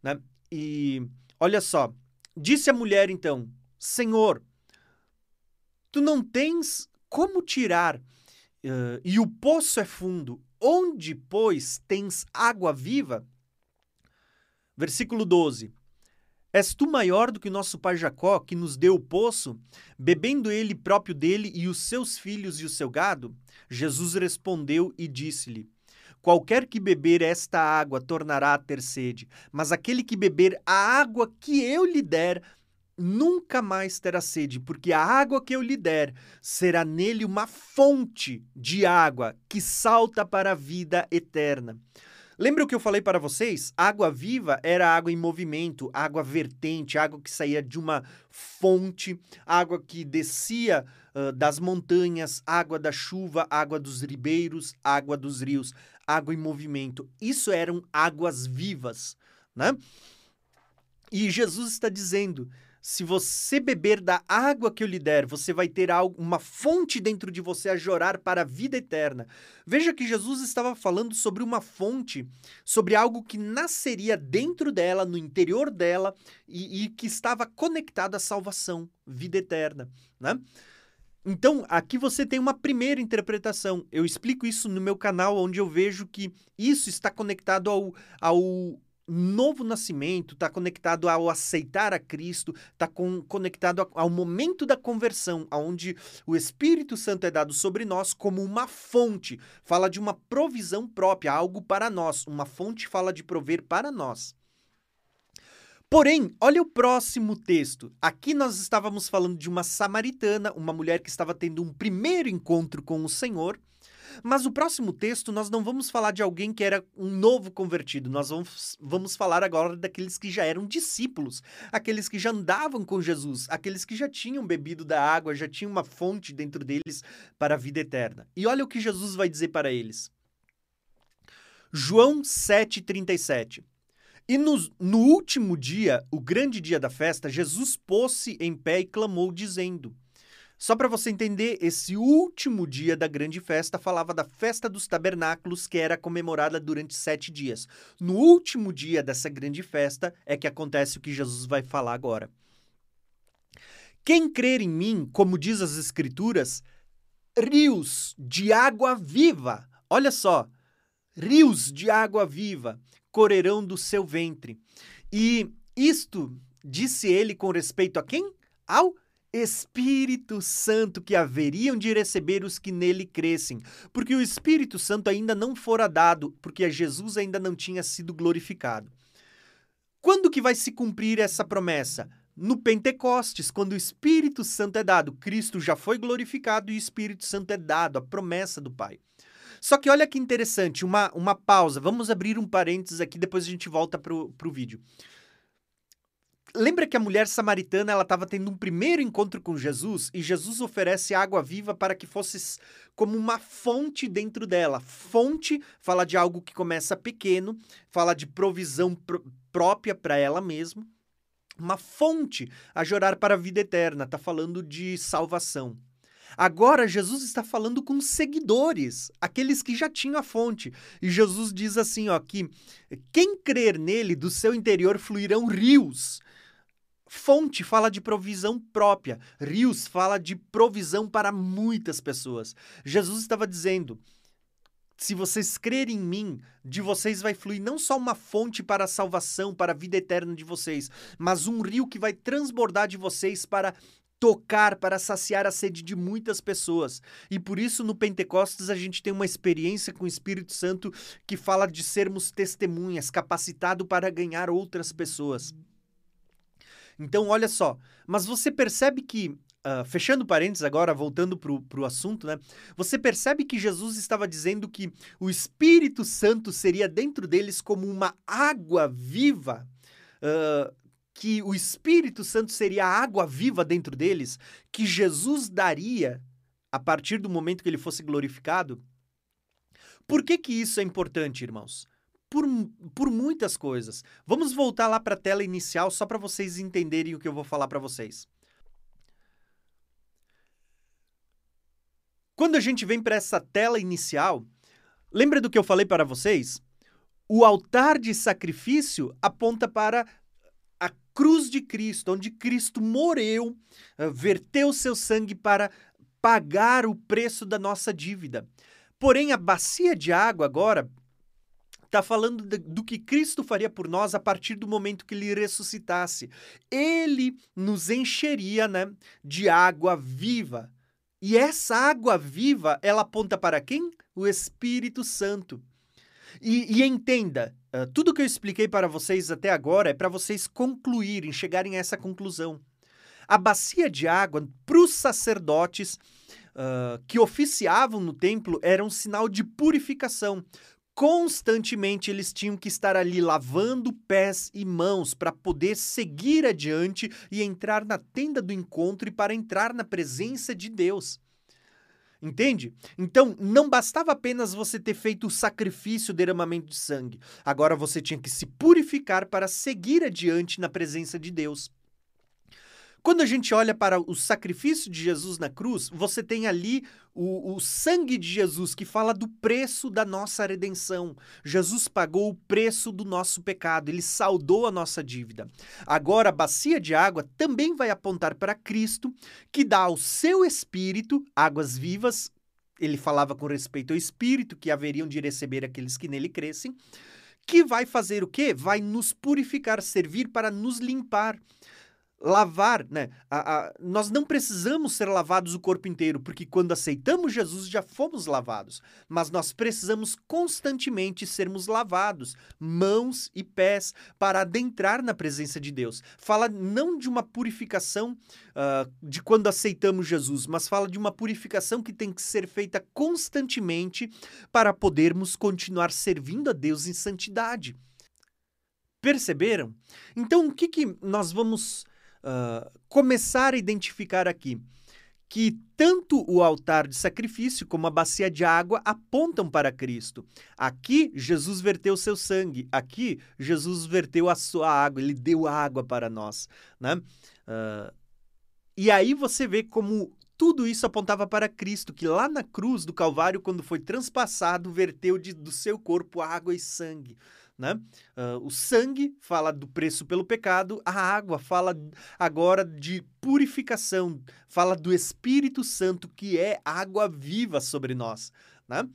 Né? E olha só, disse a mulher então: Senhor, tu não tens como tirar, uh, e o poço é fundo. Onde, pois, tens água viva? Versículo 12. És tu maior do que nosso pai Jacó, que nos deu o poço, bebendo ele próprio dele e os seus filhos e o seu gado? Jesus respondeu e disse-lhe: Qualquer que beber esta água tornará a ter sede, mas aquele que beber a água que eu lhe der nunca mais terá sede, porque a água que eu lhe der será nele uma fonte de água que salta para a vida eterna. Lembra o que eu falei para vocês? Água viva era água em movimento, água vertente, água que saía de uma fonte, água que descia uh, das montanhas, água da chuva, água dos ribeiros, água dos rios, água em movimento. Isso eram águas vivas, né? E Jesus está dizendo: se você beber da água que eu lhe der, você vai ter uma fonte dentro de você a jorar para a vida eterna. Veja que Jesus estava falando sobre uma fonte, sobre algo que nasceria dentro dela, no interior dela, e, e que estava conectado à salvação, vida eterna. Né? Então, aqui você tem uma primeira interpretação. Eu explico isso no meu canal, onde eu vejo que isso está conectado ao, ao novo nascimento, está conectado ao aceitar a Cristo, está conectado ao momento da conversão, onde o Espírito Santo é dado sobre nós como uma fonte. Fala de uma provisão própria, algo para nós. Uma fonte fala de prover para nós. Porém, olha o próximo texto. Aqui nós estávamos falando de uma samaritana, uma mulher que estava tendo um primeiro encontro com o Senhor. Mas o próximo texto nós não vamos falar de alguém que era um novo convertido, nós vamos, vamos falar agora daqueles que já eram discípulos, aqueles que já andavam com Jesus, aqueles que já tinham bebido da água, já tinham uma fonte dentro deles para a vida eterna. E olha o que Jesus vai dizer para eles. João 7,37 E no, no último dia, o grande dia da festa, Jesus pôs-se em pé e clamou, dizendo: só para você entender, esse último dia da grande festa falava da festa dos tabernáculos, que era comemorada durante sete dias. No último dia dessa grande festa é que acontece o que Jesus vai falar agora. Quem crer em mim, como diz as Escrituras, rios de água viva, olha só, rios de água viva correrão do seu ventre. E isto disse ele com respeito a quem? Ao Espírito Santo que haveriam de receber os que nele crescem, porque o Espírito Santo ainda não fora dado, porque Jesus ainda não tinha sido glorificado. Quando que vai se cumprir essa promessa? No Pentecostes, quando o Espírito Santo é dado. Cristo já foi glorificado e o Espírito Santo é dado, a promessa do Pai. Só que olha que interessante, uma, uma pausa. Vamos abrir um parênteses aqui, depois a gente volta para o vídeo lembra que a mulher samaritana ela estava tendo um primeiro encontro com Jesus e Jesus oferece água viva para que fosse como uma fonte dentro dela. Fonte fala de algo que começa pequeno, fala de provisão pr própria para ela mesma. Uma fonte a jorar para a vida eterna, está falando de salvação. Agora Jesus está falando com seguidores, aqueles que já tinham a fonte. E Jesus diz assim, ó, que quem crer nele, do seu interior fluirão rios Fonte fala de provisão própria. Rios fala de provisão para muitas pessoas. Jesus estava dizendo: se vocês crerem em mim, de vocês vai fluir não só uma fonte para a salvação, para a vida eterna de vocês, mas um rio que vai transbordar de vocês para tocar, para saciar a sede de muitas pessoas. E por isso no Pentecostes a gente tem uma experiência com o Espírito Santo que fala de sermos testemunhas, capacitado para ganhar outras pessoas. Então, olha só. Mas você percebe que, uh, fechando parênteses agora, voltando para o assunto, né? Você percebe que Jesus estava dizendo que o Espírito Santo seria dentro deles como uma água viva. Uh, que o Espírito Santo seria a água viva dentro deles, que Jesus daria a partir do momento que ele fosse glorificado. Por que, que isso é importante, irmãos? Por, por muitas coisas. Vamos voltar lá para a tela inicial só para vocês entenderem o que eu vou falar para vocês. Quando a gente vem para essa tela inicial, lembra do que eu falei para vocês? O altar de sacrifício aponta para a cruz de Cristo, onde Cristo morreu, eh, verteu seu sangue para pagar o preço da nossa dívida. Porém, a bacia de água agora está falando de, do que Cristo faria por nós a partir do momento que ele ressuscitasse. Ele nos encheria né, de água viva. E essa água viva, ela aponta para quem? O Espírito Santo. E, e entenda, uh, tudo que eu expliquei para vocês até agora é para vocês concluírem, chegarem a essa conclusão. A bacia de água, para os sacerdotes uh, que oficiavam no templo, era um sinal de purificação constantemente eles tinham que estar ali lavando pés e mãos para poder seguir adiante e entrar na tenda do encontro e para entrar na presença de Deus. Entende? Então, não bastava apenas você ter feito o sacrifício, o derramamento de sangue. Agora você tinha que se purificar para seguir adiante na presença de Deus. Quando a gente olha para o sacrifício de Jesus na cruz, você tem ali o, o, sangue de Jesus que fala do preço da nossa redenção. Jesus pagou o preço do nosso pecado, ele saldou a nossa dívida. Agora, a bacia de água também vai apontar para Cristo, que dá ao seu espírito águas vivas. Ele falava com respeito ao espírito que haveriam de receber aqueles que nele crescem, que vai fazer o quê? Vai nos purificar, servir para nos limpar lavar, né? A, a, nós não precisamos ser lavados o corpo inteiro, porque quando aceitamos Jesus já fomos lavados. Mas nós precisamos constantemente sermos lavados, mãos e pés, para adentrar na presença de Deus. Fala não de uma purificação uh, de quando aceitamos Jesus, mas fala de uma purificação que tem que ser feita constantemente para podermos continuar servindo a Deus em santidade. Perceberam? Então, o que, que nós vamos uh, começar a identificar aqui que tanto o altar de sacrifício como a bacia de água apontam para Cristo. Aqui, Jesus verteu seu sangue. Aqui, Jesus verteu a sua água. Ele deu água para nós. Né? Uh, e aí você vê como tudo isso apontava para Cristo, que lá na cruz do Calvário, quando foi transpassado, verteu de, do seu corpo água e sangue. Né? Uh, o sangue fala do preço pelo pecado, a água fala agora de purificação, fala do Espírito Santo, que é água viva sobre nós. Né?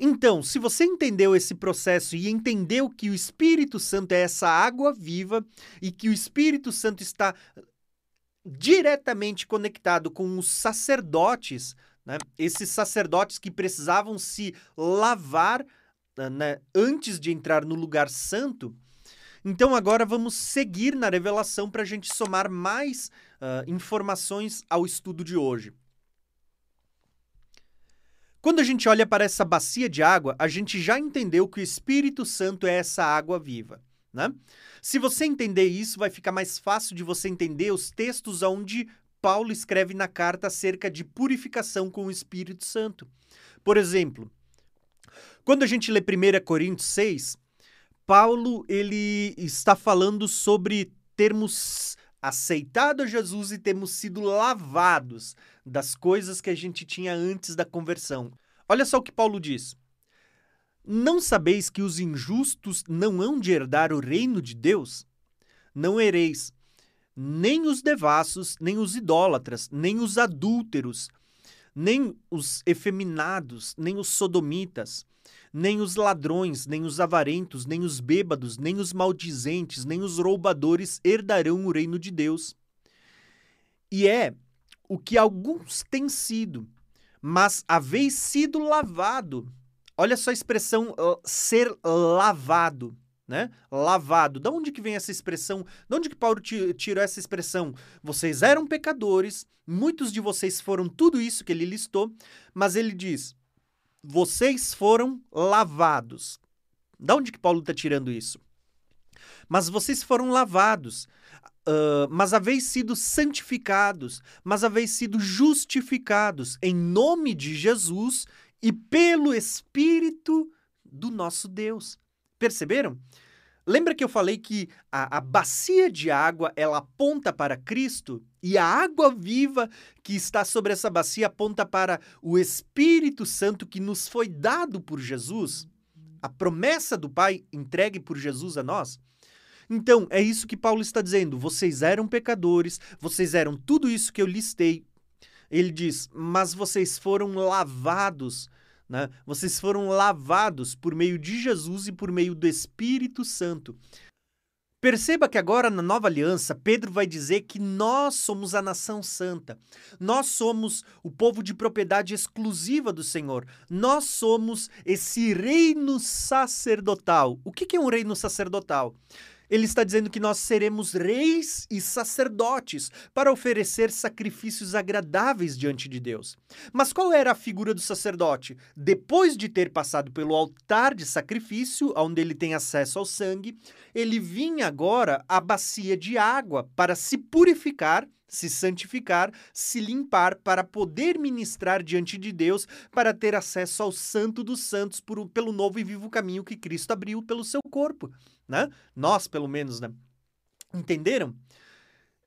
Então, se você entendeu esse processo e entendeu que o Espírito Santo é essa água viva e que o Espírito Santo está diretamente conectado com os sacerdotes né? Esses sacerdotes que precisavam se lavar né, antes de entrar no lugar santo. Então, agora vamos seguir na revelação para a gente somar mais uh, informações ao estudo de hoje. Quando a gente olha para essa bacia de água, a gente já entendeu que o Espírito Santo é essa água viva. Né? Se você entender isso, vai ficar mais fácil de você entender os textos onde Paulo escreve na carta acerca de purificação com o Espírito Santo. Por exemplo, quando a gente lê 1 Coríntios 6, Paulo ele está falando sobre termos aceitado Jesus e termos sido lavados das coisas que a gente tinha antes da conversão. Olha só o que Paulo diz. Não sabeis que os injustos não hão de herdar o reino de Deus? Não ereis, nem os devassos, nem os idólatras, nem os adúlteros, nem os efeminados, nem os sodomitas, nem os ladrões, nem os avarentos, nem os bêbados, nem os maldizentes, nem os roubadores herdarão o reino de Deus. E é o que alguns têm sido, mas haveis sido lavado. Olha só a expressão uh, ser lavado né? Lavado. Da onde que vem essa expressão? De onde que Paulo tirou essa expressão? Vocês eram pecadores, muitos de vocês foram tudo isso que ele listou, mas ele diz: vocês foram lavados. Da onde que Paulo está tirando isso? Mas vocês foram lavados, uh, mas haveis sido santificados, mas haveis sido justificados em nome de Jesus e pelo Espírito do nosso Deus. Perceberam? Lembra que eu falei que a, a, bacia de água ela aponta para Cristo e a água viva que está sobre essa bacia aponta para o Espírito Santo que nos foi dado por Jesus? A promessa do Pai entregue por Jesus a nós? Então, é isso que Paulo está dizendo. Vocês eram pecadores, vocês eram tudo isso que eu listei. Ele diz, mas vocês foram lavados né? Vocês foram lavados por meio de Jesus e por meio do Espírito Santo. Perceba que agora na nova aliança, Pedro vai dizer que nós somos a nação santa. Nós somos o povo de propriedade exclusiva do Senhor. Nós somos esse reino sacerdotal. O que é um reino sacerdotal? Ele está dizendo que nós seremos reis e sacerdotes para oferecer sacrifícios agradáveis diante de Deus. Mas qual era a figura do sacerdote? Depois de ter passado pelo altar de sacrifício, onde ele tem acesso ao sangue, ele vinha agora à bacia de água para se purificar se santificar, se limpar para poder ministrar diante de Deus, para ter acesso ao Santo dos Santos por, pelo novo e vivo caminho que Cristo abriu pelo seu corpo né? Nós, pelo menos, né? Entenderam?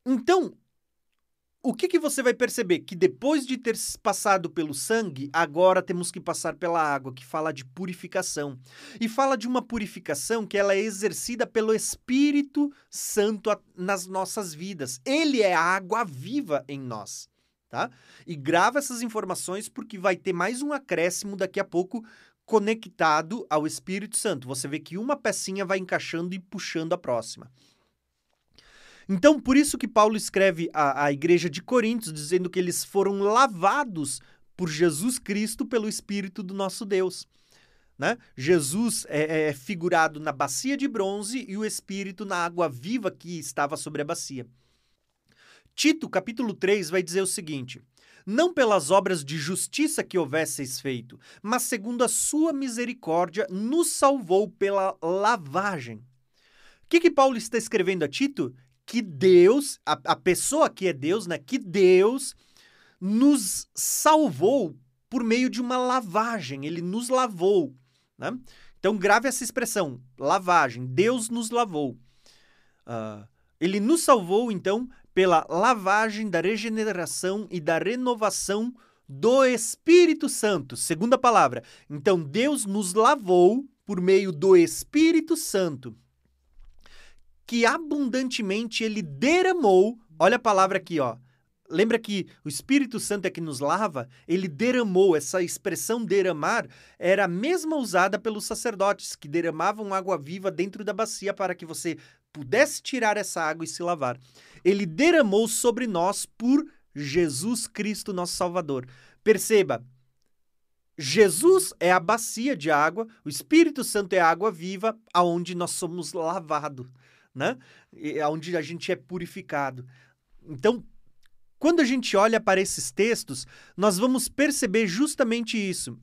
Então, o que, que você vai perceber? Que depois de ter passado pelo sangue, agora temos que passar pela água, que fala de purificação. E fala de uma purificação que ela é exercida pelo Espírito Santo nas nossas vidas. Ele é a água viva em nós. Tá? E grava essas informações porque vai ter mais um acréscimo daqui a pouco conectado ao Espírito Santo. Você vê que uma pecinha vai encaixando e puxando a próxima. Então, por isso que Paulo escreve à, à igreja de Coríntios, dizendo que eles foram lavados por Jesus Cristo pelo Espírito do nosso Deus. Né? Jesus é, é, figurado na bacia de bronze e o Espírito na água viva que estava sobre a bacia. Tito, capítulo 3, vai dizer o seguinte: Não pelas obras de justiça que houvesseis feito, mas segundo a sua misericórdia, nos salvou pela lavagem. O que, que Paulo está escrevendo a Tito? Que Deus, a, a pessoa que é Deus, né? Que Deus nos salvou por meio de uma lavagem. Ele nos lavou, né? Então grave essa expressão, lavagem. Deus nos lavou. Uh, ele nos salvou, então, pela lavagem da regeneração e da renovação do Espírito Santo. Segunda palavra. Então, Deus nos lavou por meio do Espírito Santo que abundantemente ele derramou. Olha a palavra aqui, ó. Lembra que o Espírito Santo é que nos lava? Ele derramou, essa expressão derramar era a mesma usada pelos sacerdotes, que derramavam água viva dentro da bacia para que você pudesse tirar essa água e se lavar. Ele derramou sobre nós por Jesus Cristo, nosso Salvador. Perceba, Jesus é a bacia de água, o Espírito Santo é a água viva, aonde nós somos lavados né? É onde a gente é purificado. Então, quando a gente olha para esses textos, nós vamos perceber justamente isso.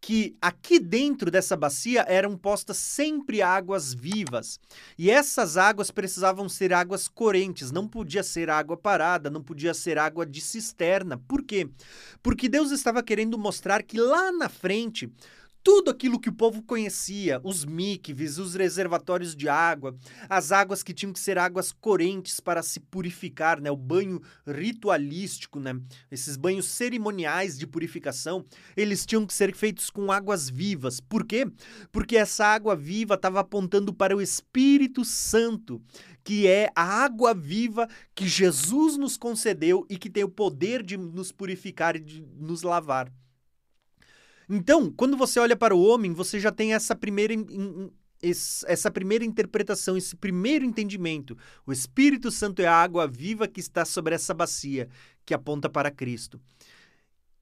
Que aqui dentro dessa bacia eram postas sempre águas vivas. E essas águas precisavam ser águas correntes, não podia ser água parada, não podia ser água de cisterna. Por quê? Porque Deus estava querendo mostrar que lá na frente tudo aquilo que o povo conhecia, os mikves, os reservatórios de água, as águas que tinham que ser águas correntes para se purificar, né? o banho ritualístico, né? esses banhos cerimoniais de purificação, eles tinham que ser feitos com águas vivas. Por quê? Porque essa água viva estava apontando para o Espírito Santo, que é a água viva que Jesus nos concedeu e que tem o poder de nos purificar e de nos lavar. Então, quando você olha para o homem, você já tem essa primeira, essa primeira interpretação, esse primeiro entendimento. O Espírito Santo é a água viva que está sobre essa bacia, que aponta para Cristo.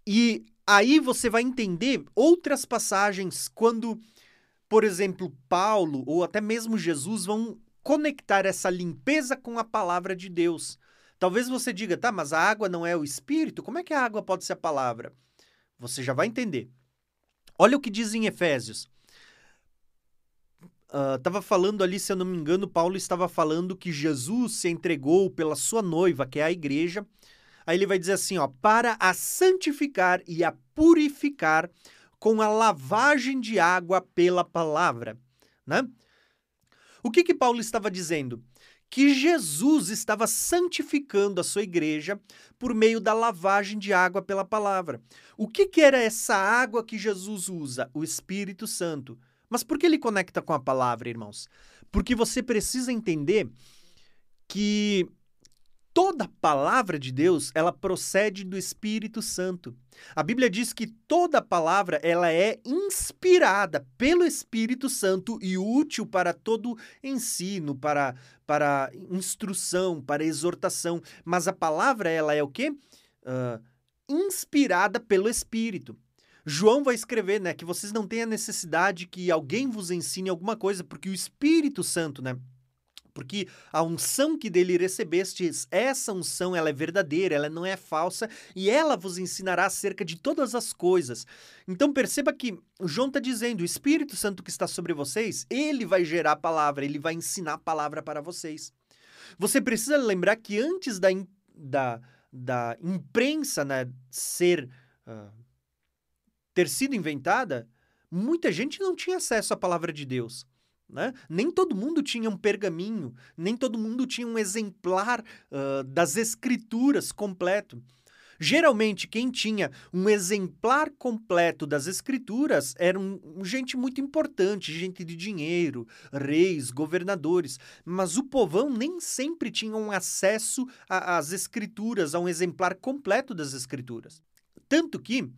E aí você vai entender outras passagens quando, por exemplo, Paulo ou até mesmo Jesus vão conectar essa limpeza com a palavra de Deus. Talvez você diga, tá, mas a água não é o Espírito? Como é que a água pode ser a palavra? Você já vai entender. Olha o que diz em Efésios. Estava uh, falando ali, se eu não me engano, Paulo estava falando que Jesus se entregou pela sua noiva, que é a igreja. Aí ele vai dizer assim, ó, para a santificar e a purificar com a lavagem de água pela palavra, né? O que que Paulo estava dizendo? Que Jesus estava santificando a sua igreja por meio da lavagem de água pela palavra. O que, que era essa água que Jesus usa? O Espírito Santo. Mas por que ele conecta com a palavra, irmãos? Porque você precisa entender que toda palavra de Deus, ela procede do Espírito Santo. A Bíblia diz que toda palavra ela é inspirada pelo Espírito Santo e útil para todo ensino, para, para instrução, para exortação. Mas a palavra ela é o quê? Uh, inspirada pelo Espírito. João vai escrever, né, que vocês não têm a necessidade que alguém vos ensine alguma coisa, porque o Espírito Santo, né, porque a unção que dele recebestes, essa unção, ela é verdadeira, ela não é falsa, e ela vos ensinará acerca de todas as coisas. Então perceba que João está dizendo, o Espírito Santo que está sobre vocês, ele vai gerar a palavra, ele vai ensinar a palavra para vocês. Você precisa lembrar que antes da, da, da imprensa né, ser uh, ter sido inventada, muita gente não tinha acesso à palavra de Deus. Né? Nem todo mundo tinha um pergaminho, nem todo mundo tinha um exemplar uh, das escrituras completo. Geralmente, quem tinha um exemplar completo das escrituras eram gente muito importante, gente de dinheiro, reis, governadores. Mas o povão nem sempre tinha um acesso às escrituras, a um exemplar completo das escrituras. Tanto que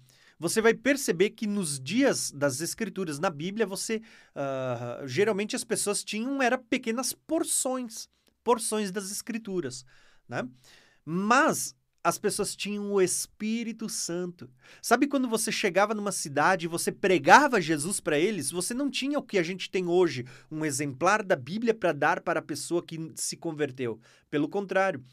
você vai perceber que nos dias das escrituras na Bíblia, você uh, geralmente as pessoas tinham era pequenas porções, porções das escrituras, né? Mas as pessoas tinham o Espírito Santo. Sabe quando você chegava numa cidade e você pregava Jesus para eles? Você não tinha o que a gente tem hoje, um exemplar da Bíblia para dar para a pessoa que se converteu. Pelo contrário,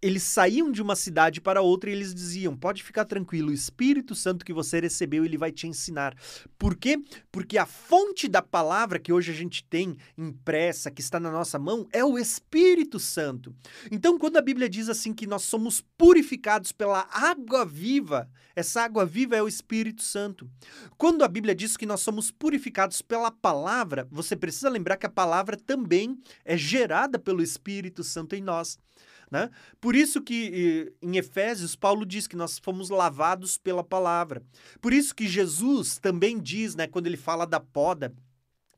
eles saíam de uma cidade para outra e eles diziam: pode ficar tranquilo, o Espírito Santo que você recebeu, ele vai te ensinar. Por quê? Porque a fonte da palavra que hoje a gente tem impressa, que está na nossa mão, é o Espírito Santo. Então, quando a Bíblia diz assim que nós somos purificados pela água viva, essa água viva é o Espírito Santo. Quando a Bíblia diz que nós somos purificados pela palavra, você precisa lembrar que a palavra também é gerada pelo Espírito Santo em nós. Né? Por isso que em Efésios, Paulo diz que nós fomos lavados pela palavra. Por isso que Jesus também diz, né, quando ele fala da poda,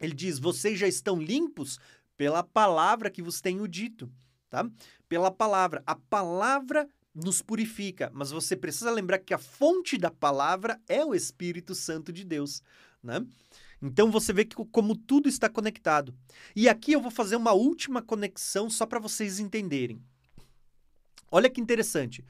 ele diz: Vocês já estão limpos pela palavra que vos tenho dito. Tá? Pela palavra. A palavra nos purifica, mas você precisa lembrar que a fonte da palavra é o Espírito Santo de Deus. Né? Então você vê que como tudo está conectado. E aqui eu vou fazer uma última conexão só para vocês entenderem. Olha que interessante.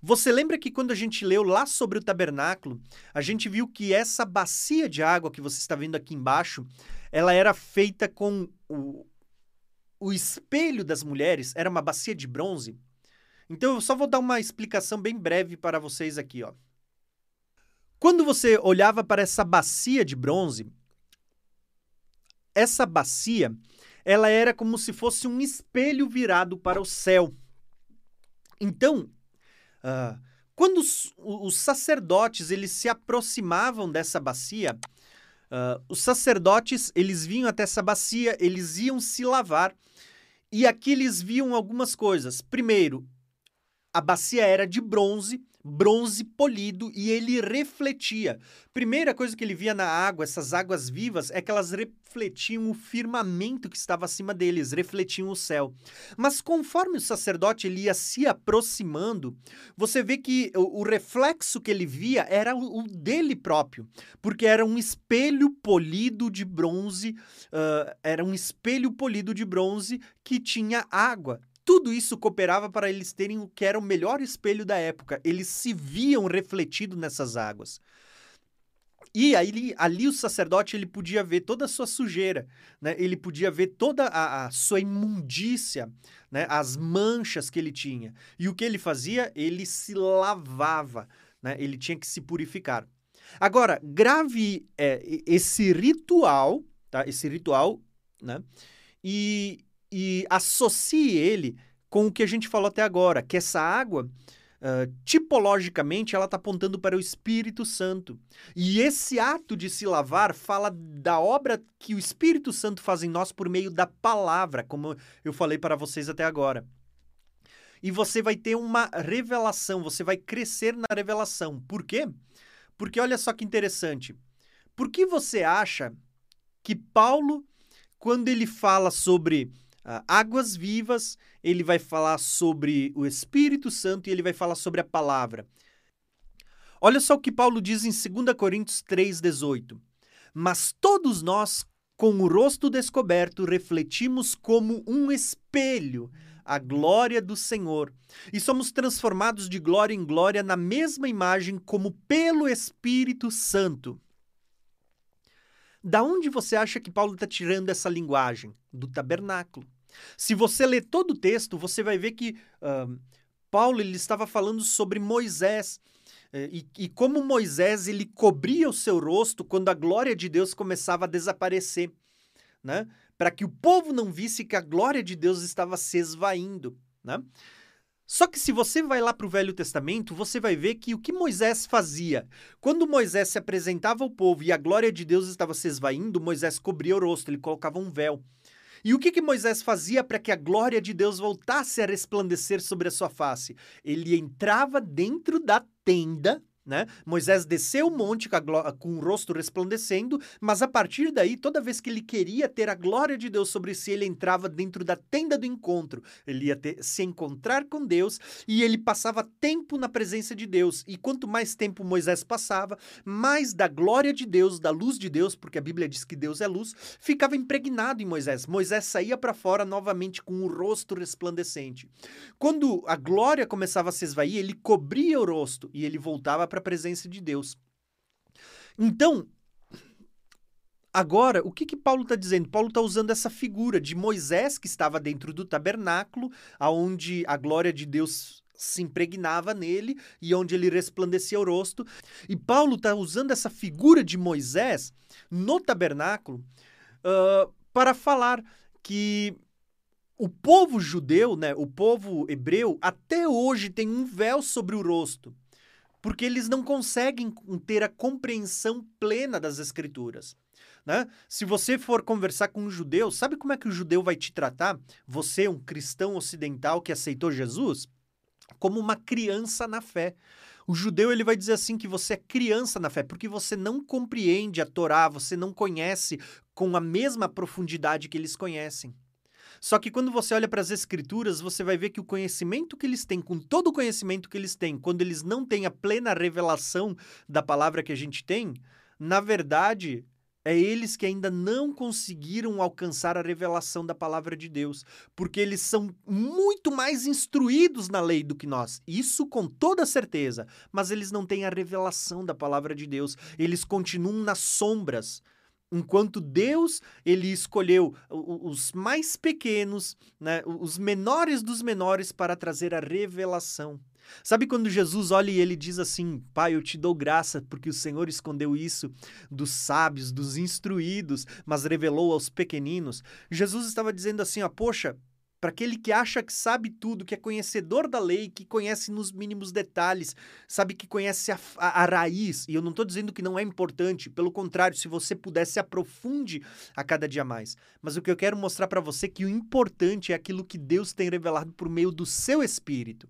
Você lembra que quando a gente leu lá sobre o tabernáculo, a gente viu que essa bacia de água que você está vendo aqui embaixo, ela era feita com o, o espelho das mulheres, era uma bacia de bronze. Então eu só vou dar uma explicação bem breve para vocês aqui, ó. Quando você olhava para essa bacia de bronze, essa bacia, ela era como se fosse um espelho virado para o céu. Então, uh, quando os, os, sacerdotes eles se aproximavam dessa bacia, uh, os sacerdotes eles vinham até essa bacia, eles iam se lavar e aqui eles viam algumas coisas. Primeiro, a bacia era de bronze bronze polido e ele refletia. Primeira coisa que ele via na água, essas águas vivas, é que elas refletiam o firmamento que estava acima deles, refletiam o céu. Mas conforme o sacerdote ele ia se aproximando, você vê que o, reflexo que ele via era o, o, dele próprio, porque era um espelho polido de bronze, uh, era um espelho polido de bronze que tinha água. Tudo isso cooperava para eles terem o que era o melhor espelho da época. Eles se viam refletidos nessas águas. E aí, ali o sacerdote ele podia ver toda a sua sujeira, né? ele podia ver toda a, a, sua imundícia, né? as manchas que ele tinha. E o que ele fazia? Ele se lavava, né? ele tinha que se purificar. Agora, grave é, esse ritual, tá? esse ritual, né? e, e associe ele com o que a gente falou até agora, que essa água, uh, tipologicamente, ela está apontando para o Espírito Santo. E esse ato de se lavar fala da obra que o Espírito Santo faz em nós por meio da palavra, como eu falei para vocês até agora. E você vai ter uma revelação, você vai crescer na revelação. Por quê? Porque olha só que interessante. Por que você acha que Paulo, quando ele fala sobre uh, águas vivas, ele vai falar sobre o Espírito Santo e ele vai falar sobre a palavra. Olha só o que Paulo diz em 2 Coríntios 3,18. Mas todos nós, com o rosto descoberto, refletimos como um espelho a glória do Senhor, e somos transformados de glória em glória na mesma imagem como pelo Espírito Santo. Da onde você acha que Paulo está tirando essa linguagem? Do tabernáculo. Se você ler todo o texto, você vai ver que uh, Paulo ele estava falando sobre Moisés eh, e, e, como Moisés ele cobria o seu rosto quando a glória de Deus começava a desaparecer, né? Para que o povo não visse que a glória de Deus estava se esvaindo, né? Só que se você vai lá para o Velho Testamento, você vai ver que o que Moisés fazia. Quando Moisés se apresentava ao povo e a glória de Deus estava se esvaindo, Moisés cobria o rosto, ele colocava um véu. E o que, que Moisés fazia para que a glória de Deus voltasse a resplandecer sobre a sua face? Ele entrava dentro da tenda né? Moisés desceu o monte com, o rosto resplandecendo, mas a partir daí, toda vez que ele queria ter a glória de Deus sobre si, ele entrava dentro da tenda do encontro. Ele ia ter, se encontrar com Deus e ele passava tempo na presença de Deus. E quanto mais tempo Moisés passava, mais da glória de Deus, da luz de Deus, porque a Bíblia diz que Deus é luz, ficava impregnado em Moisés. Moisés saía para fora novamente com o rosto resplandecente. Quando a glória começava a se esvair, ele cobria o rosto e ele voltava para para a presença de Deus. Então, agora, o que, que Paulo está dizendo? Paulo está usando essa figura de Moisés que estava dentro do tabernáculo, aonde a glória de Deus se impregnava nele e onde ele resplandecia o rosto. E Paulo está usando essa figura de Moisés no tabernáculo uh, para falar que o povo judeu, né, o povo hebreu, até hoje tem um véu sobre o rosto porque eles não conseguem ter a compreensão plena das escrituras. Né? Se você for conversar com um judeu, sabe como é que o judeu vai te tratar? Você, um cristão ocidental que aceitou Jesus, como uma criança na fé. O judeu ele vai dizer assim que você é criança na fé, porque você não compreende a Torá, você não conhece com a mesma profundidade que eles conhecem. Só que quando você olha para as escrituras, você vai ver que o conhecimento que eles têm, com todo o conhecimento que eles têm, quando eles não têm a plena revelação da palavra que a gente tem, na verdade, é eles que ainda não conseguiram alcançar a revelação da palavra de Deus, porque eles são muito mais instruídos na lei do que nós. Isso com toda certeza, mas eles não têm a revelação da palavra de Deus. Eles continuam nas sombras Enquanto Deus ele escolheu os mais pequenos, né, os menores dos menores para trazer a revelação. Sabe quando Jesus olha e ele diz assim: Pai, eu te dou graça porque o Senhor escondeu isso dos sábios, dos instruídos, mas revelou aos pequeninos? Jesus estava dizendo assim: ó, Poxa, para aquele que acha que sabe tudo, que é conhecedor da lei, que conhece nos mínimos detalhes, sabe que conhece a, a, a raiz. E eu não estou dizendo que não é importante, pelo contrário, se você puder, se aprofunde a cada dia mais. Mas o que eu quero mostrar para você é que o importante é aquilo que Deus tem revelado por meio do seu espírito.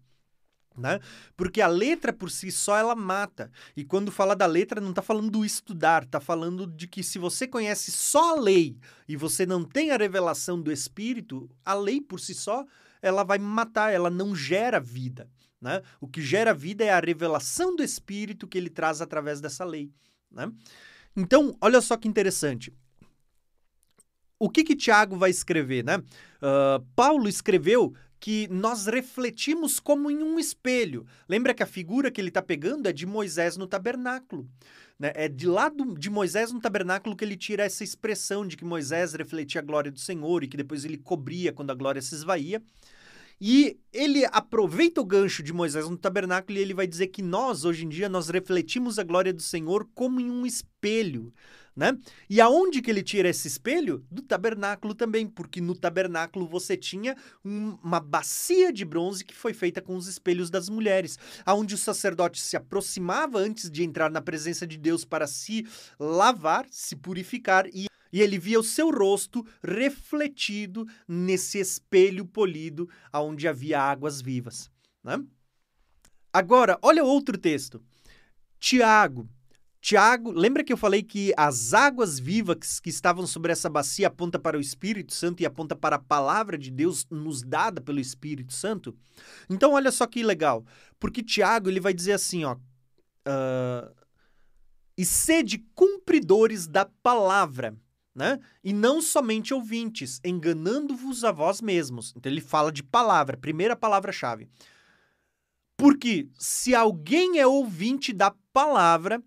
Né? Porque a letra por si só ela mata. E quando fala da letra, não está falando do estudar, está falando de que se você conhece só a lei e você não tem a revelação do Espírito, a lei por si só ela vai matar, ela não gera vida. Né? O que gera vida é a revelação do Espírito que ele traz através dessa lei. Né? Então, olha só que interessante. O que que Tiago vai escrever, né? Uh, Paulo escreveu que nós refletimos como em um espelho. Lembra que a figura que ele está pegando é de Moisés no tabernáculo. Né? É de lá de Moisés no tabernáculo que ele tira essa expressão de que Moisés refletia a glória do Senhor e que depois ele cobria quando a glória se esvaía. E ele aproveita o gancho de Moisés no tabernáculo e ele vai dizer que nós, hoje em dia, nós refletimos a glória do Senhor como em um espelho né? E aonde que ele tira esse espelho? Do tabernáculo também, porque no tabernáculo você tinha um, uma bacia de bronze que foi feita com os espelhos das mulheres, aonde o sacerdote se aproximava antes de entrar na presença de Deus para se lavar, se purificar e e ele via o seu rosto refletido nesse espelho polido aonde havia águas vivas, né? Agora, olha outro texto. Tiago, Tiago, lembra que eu falei que as águas vivas que estavam sobre essa bacia aponta para o Espírito Santo e aponta para a palavra de Deus nos dada pelo Espírito Santo? Então olha só que legal, porque Tiago ele vai dizer assim, ó, uh, e sede cumpridores da palavra, né? E não somente ouvintes, enganando-vos a vós mesmos. Então ele fala de palavra, primeira palavra-chave. Porque se alguém é ouvinte da palavra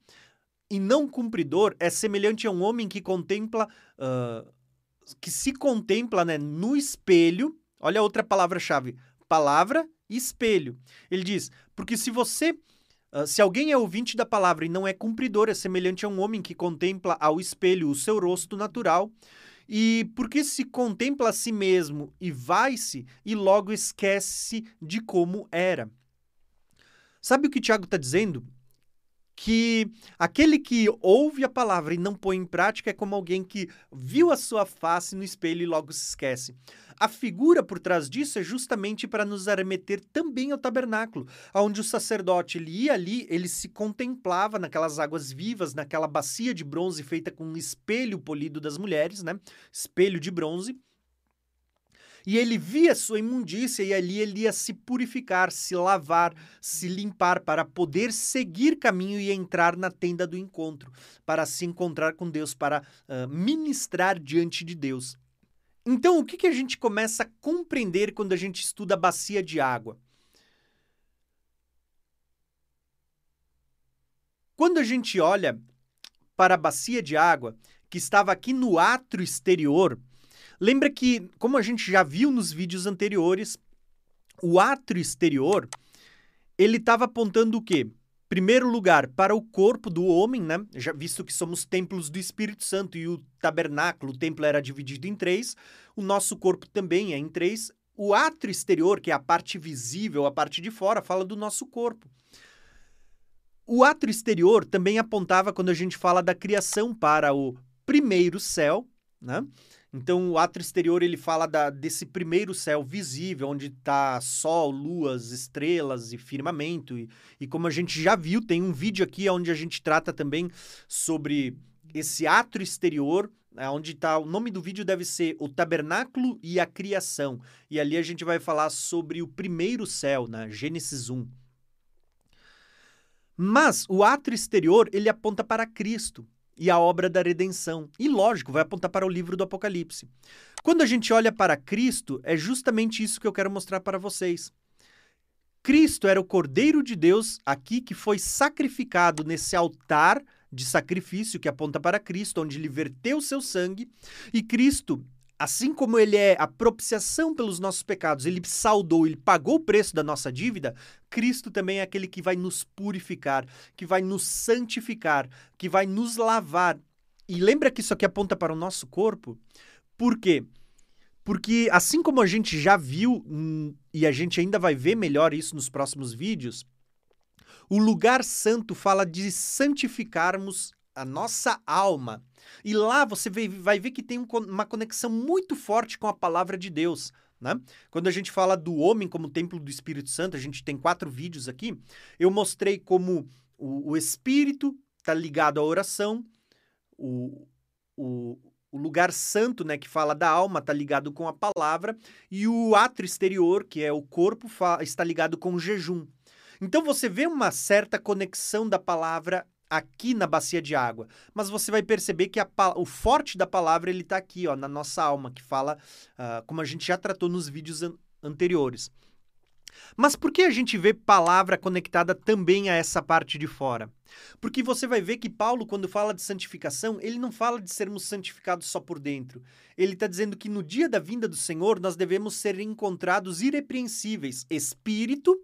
e não cumpridor é semelhante a um homem que contempla, uh, que se contempla né, no espelho. Olha outra palavra-chave: palavra e espelho. Ele diz: porque se você. Uh, se alguém é ouvinte da palavra e não é cumpridor, é semelhante a um homem que contempla ao espelho o seu rosto natural e porque se contempla a si mesmo e vai-se e logo esquece de como era. Sabe o que Tiago está dizendo? Que aquele que ouve a palavra e não põe em prática é como alguém que viu a sua face no espelho e logo se esquece. A figura por trás disso é justamente para nos arremeter também ao tabernáculo, onde o sacerdote ele ia ali, ele se contemplava naquelas águas vivas, naquela bacia de bronze feita com um espelho polido das mulheres, né? Espelho de bronze e ele via sua imundícia e ali ele ia se purificar, se lavar, se limpar para poder seguir caminho e entrar na tenda do encontro, para se encontrar com Deus, para uh, ministrar diante de Deus. Então, o que, que a gente começa a compreender quando a gente estuda a bacia de água? Quando a gente olha para a bacia de água, que estava aqui no átrio exterior, Lembra que, como a gente já viu nos vídeos anteriores, o átrio exterior, ele estava apontando o quê? Primeiro lugar, para o corpo do homem, né? Já visto que somos templos do Espírito Santo e o tabernáculo, o templo era dividido em três, o nosso corpo também é em três. O átrio exterior, que é a parte visível, a parte de fora, fala do nosso corpo. O átrio exterior também apontava quando a gente fala da criação para o primeiro céu, né? Então, o átrio exterior ele fala da, desse primeiro céu visível, onde está sol, luas, estrelas e firmamento. E, e como a gente já viu, tem um vídeo aqui onde a gente trata também sobre esse átrio exterior, né, onde está o nome do vídeo deve ser o tabernáculo e a criação. E ali a gente vai falar sobre o primeiro céu, né? Gênesis 1. Mas o átrio exterior ele aponta para Cristo e a obra da redenção. E lógico, vai apontar para o livro do Apocalipse. Quando a gente olha para Cristo, é justamente isso que eu quero mostrar para vocês. Cristo era o Cordeiro de Deus aqui que foi sacrificado nesse altar de sacrifício que aponta para Cristo, onde ele verteu seu sangue, e Cristo Assim como ele é a propiciação pelos nossos pecados, ele saldou, ele pagou o preço da nossa dívida, Cristo também é aquele que vai nos purificar, que vai nos santificar, que vai nos lavar. E lembra que isso aqui aponta para o nosso corpo? Por quê? Porque assim como a gente já viu, hum, e a gente ainda vai ver melhor isso nos próximos vídeos, o lugar santo fala de santificarmos a nossa alma. E lá você vai ver que tem uma conexão muito forte com a palavra de Deus. Né? Quando a gente fala do homem como templo do Espírito Santo, a gente tem quatro vídeos aqui. Eu mostrei como o, o Espírito está ligado à oração, o, o, o lugar santo, né, que fala da alma, está ligado com a palavra, e o átrio exterior, que é o corpo, está ligado com o jejum. Então você vê uma certa conexão da palavra aqui na bacia de água, mas você vai perceber que a, o forte da palavra ele está aqui, ó, na nossa alma, que fala, uh, como a gente já tratou nos vídeos an anteriores. Mas por que a gente vê palavra conectada também a essa parte de fora? Porque você vai ver que Paulo, quando fala de santificação, ele não fala de sermos santificados só por dentro. Ele está dizendo que no dia da vinda do Senhor nós devemos ser encontrados irrepreensíveis. Espírito,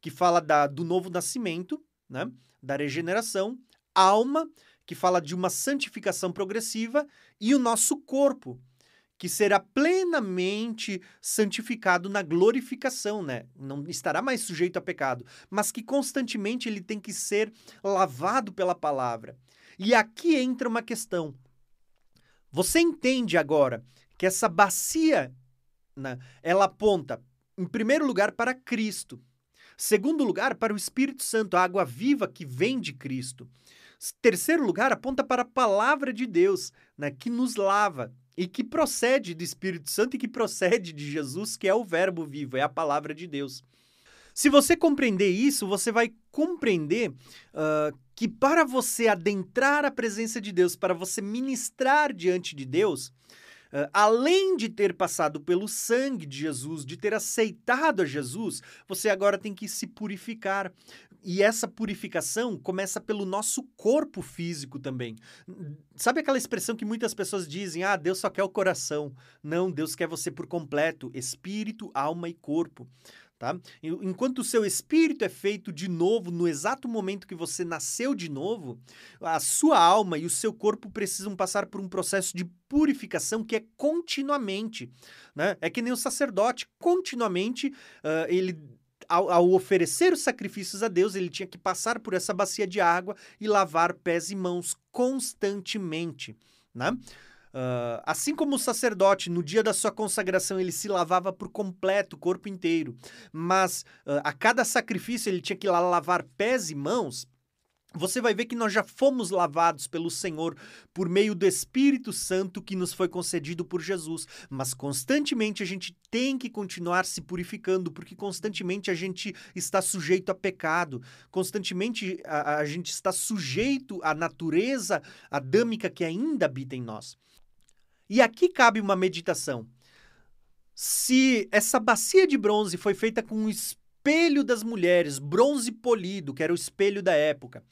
que fala da, do novo nascimento, né? da regeneração, alma, que fala de uma santificação progressiva, e o nosso corpo, que será plenamente santificado na glorificação, né? Não estará mais sujeito a pecado, mas que constantemente ele tem que ser lavado pela palavra. E aqui entra uma questão. Você entende agora que essa bacia, né, ela aponta, em primeiro lugar, para Cristo. Segundo lugar, para o Espírito Santo, a água viva que vem de Cristo. Terceiro lugar, aponta para a palavra de Deus, né, que nos lava e que procede do Espírito Santo e que procede de Jesus, que é o Verbo vivo, é a palavra de Deus. Se você compreender isso, você vai compreender uh, que para você adentrar a presença de Deus, para você ministrar diante de Deus, Uh, além de ter passado pelo sangue de Jesus, de ter aceitado a Jesus, você agora tem que se purificar. E essa purificação começa pelo nosso corpo físico também. Sabe aquela expressão que muitas pessoas dizem: ah, Deus só quer o coração. Não, Deus quer você por completo, espírito, alma e corpo. Tá? Enquanto o seu espírito é feito de novo no exato momento que você nasceu de novo, a sua alma e o seu corpo precisam passar por um processo de purificação que é continuamente. Né? É que nem o sacerdote, continuamente uh, ele ao, ao, oferecer os sacrifícios a Deus, ele tinha que passar por essa bacia de água e lavar pés e mãos constantemente. Né? Uh, assim como o sacerdote, no dia da sua consagração, ele se lavava por completo, o corpo inteiro, mas uh, a cada sacrifício ele tinha que lá lavar pés e mãos, você vai ver que nós já fomos lavados pelo Senhor por meio do Espírito Santo que nos foi concedido por Jesus. Mas constantemente a gente tem que continuar se purificando, porque constantemente a gente está sujeito a pecado, constantemente a, a gente está sujeito à natureza adâmica que ainda habita em nós. E aqui cabe uma meditação. Se essa bacia de bronze foi feita com um espelho das mulheres, bronze polido, que era o espelho da época,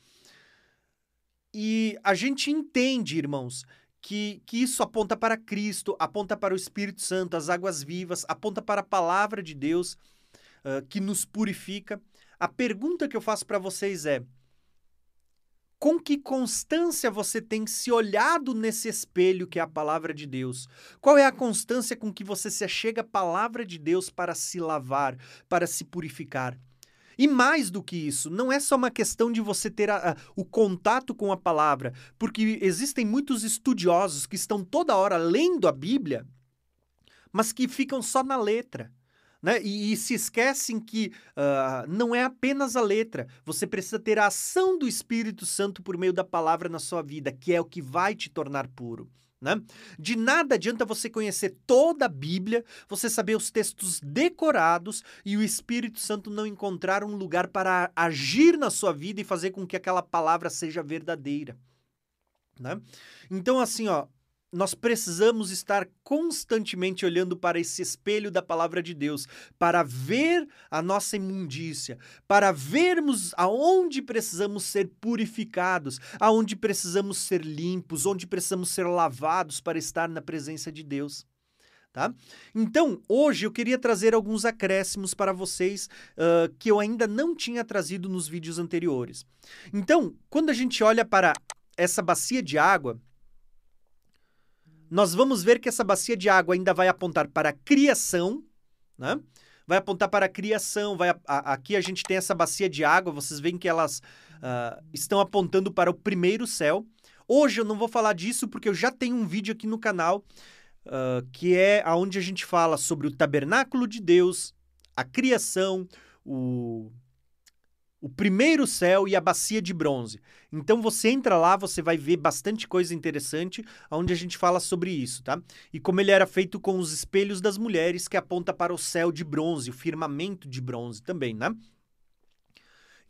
e a gente entende, irmãos, que, que isso aponta para Cristo, aponta para o Espírito Santo, as águas vivas, aponta para a palavra de Deus uh, que nos purifica. A pergunta que eu faço para vocês é: com que constância você tem se olhado nesse espelho que é a palavra de Deus? Qual é a constância com que você se achega à palavra de Deus para se lavar, para se purificar? E mais do que isso, não é só uma questão de você ter a, a, o contato com a palavra, porque existem muitos estudiosos que estão toda hora lendo a Bíblia, mas que ficam só na letra né? E, e se esquecem que uh, não é apenas a letra, você precisa ter a ação do Espírito Santo por meio da palavra na sua vida, que é o que vai te tornar puro. Né? De nada adianta você conhecer toda a Bíblia, você saber os textos decorados e o Espírito Santo não encontrar um lugar para agir na sua vida e fazer com que aquela palavra seja verdadeira. Né? Então, assim, ó, nós precisamos estar constantemente olhando para esse espelho da palavra de Deus, para ver a nossa imundícia, para vermos aonde precisamos ser purificados, aonde precisamos ser limpos, onde precisamos ser lavados para estar na presença de Deus. Tá? Então, hoje eu queria trazer alguns acréscimos para vocês uh, que eu ainda não tinha trazido nos vídeos anteriores. Então, quando a gente olha para essa bacia de água, nós vamos ver que essa bacia de água ainda vai apontar para a criação, né? Vai apontar para a criação. Vai a, a, aqui a gente tem essa bacia de água, vocês veem que elas uh, estão apontando para o primeiro céu. Hoje eu não vou falar disso porque eu já tenho um vídeo aqui no canal uh, que é onde a gente fala sobre o tabernáculo de Deus, a criação, o o primeiro céu e a bacia de bronze. Então você entra lá, você vai ver bastante coisa interessante onde a gente fala sobre isso, tá? E como ele era feito com os espelhos das mulheres que aponta para o céu de bronze, o firmamento de bronze também, né?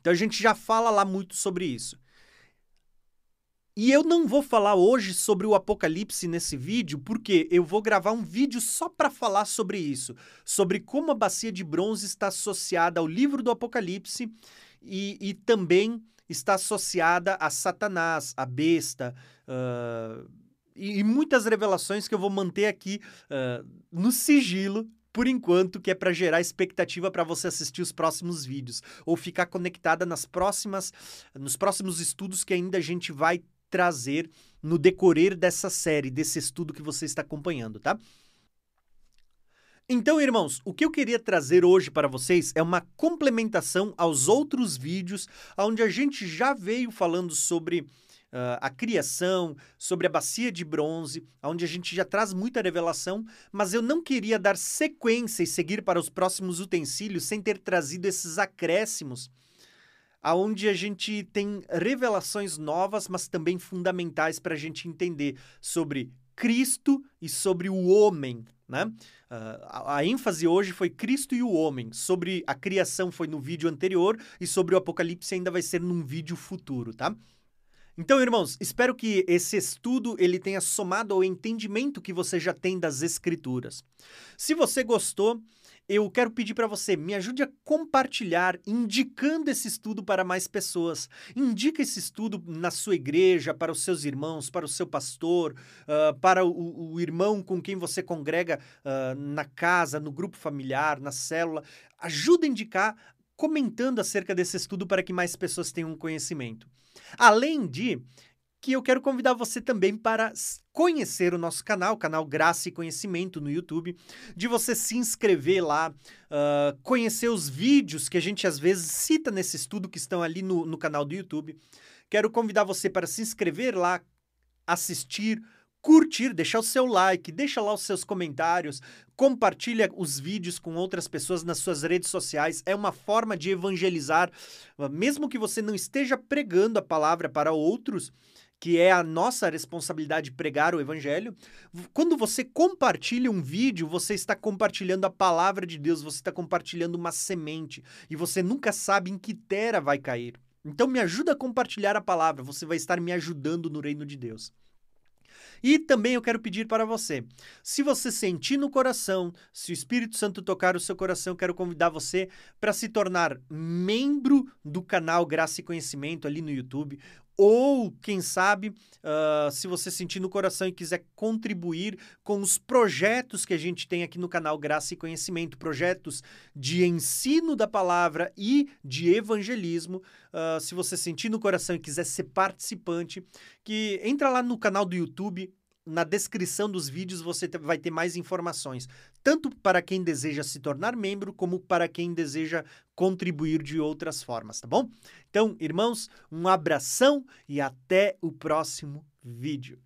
Então a gente já fala lá muito sobre isso. E eu não vou falar hoje sobre o Apocalipse nesse vídeo, porque eu vou gravar um vídeo só para falar sobre isso, sobre como a bacia de bronze está associada ao livro do Apocalipse e, e também está associada a Satanás, a besta, uh, e, e, muitas revelações que eu vou manter aqui uh, no sigilo. Por enquanto, que é para gerar expectativa para você assistir os próximos vídeos ou ficar conectada nas próximas, nos próximos estudos que ainda a gente vai trazer no decorrer dessa série, desse estudo que você está acompanhando, tá? Então, irmãos, o que eu queria trazer hoje para vocês é uma complementação aos outros vídeos onde a gente já veio falando sobre Uh, a criação, sobre a bacia de bronze, onde a gente já traz muita revelação, mas eu não queria dar sequência e seguir para os próximos utensílios sem ter trazido esses acréscimos, aonde a gente tem revelações novas, mas também fundamentais para a gente entender sobre Cristo e sobre o homem, né? Uh, a, a, ênfase hoje foi Cristo e o homem. Sobre a criação foi no vídeo anterior e sobre o Apocalipse ainda vai ser num vídeo futuro, tá? Então, irmãos, espero que esse estudo ele tenha somado ao entendimento que você já tem das Escrituras. Se você gostou, eu quero pedir para você, me ajude a compartilhar, indicando esse estudo para mais pessoas. Indica esse estudo na sua igreja, para os seus irmãos, para o seu pastor, uh, para o, o, irmão com quem você congrega uh, na casa, no grupo familiar, na célula. Ajuda a indicar comentando acerca desse estudo para que mais pessoas tenham conhecimento. Além de que eu quero convidar você também para conhecer o nosso canal, canal Graça e Conhecimento no YouTube, de você se inscrever lá, uh, conhecer os vídeos que a gente às vezes cita nesse estudo que estão ali no, no canal do YouTube. Quero convidar você para se inscrever lá, assistir, curtir, deixar o seu like, deixa lá os seus comentários, compartilha os vídeos com outras pessoas nas suas redes sociais. É uma forma de evangelizar, mesmo que você não esteja pregando a palavra para outros, que é a nossa responsabilidade pregar o evangelho. Quando você compartilha um vídeo, você está compartilhando a palavra de Deus, você está compartilhando uma semente e você nunca sabe em que terra vai cair. Então me ajuda a compartilhar a palavra, você vai estar me ajudando no reino de Deus. E também eu quero pedir para você, se você sentir no coração, se o Espírito Santo tocar o seu coração, quero convidar você para se tornar membro do canal Graça e Conhecimento ali no YouTube. Ou, quem sabe, uh, se você sentir no coração e quiser contribuir com os projetos que a gente tem aqui no canal Graça e Conhecimento projetos de ensino da palavra e de evangelismo. Uh, se você sentir no coração e quiser ser participante, que entra lá no canal do YouTube, na descrição dos vídeos você vai ter mais informações, tanto para quem deseja se tornar membro, como para quem deseja contribuir de outras formas, tá bom? Então, irmãos, um abração e até o próximo vídeo.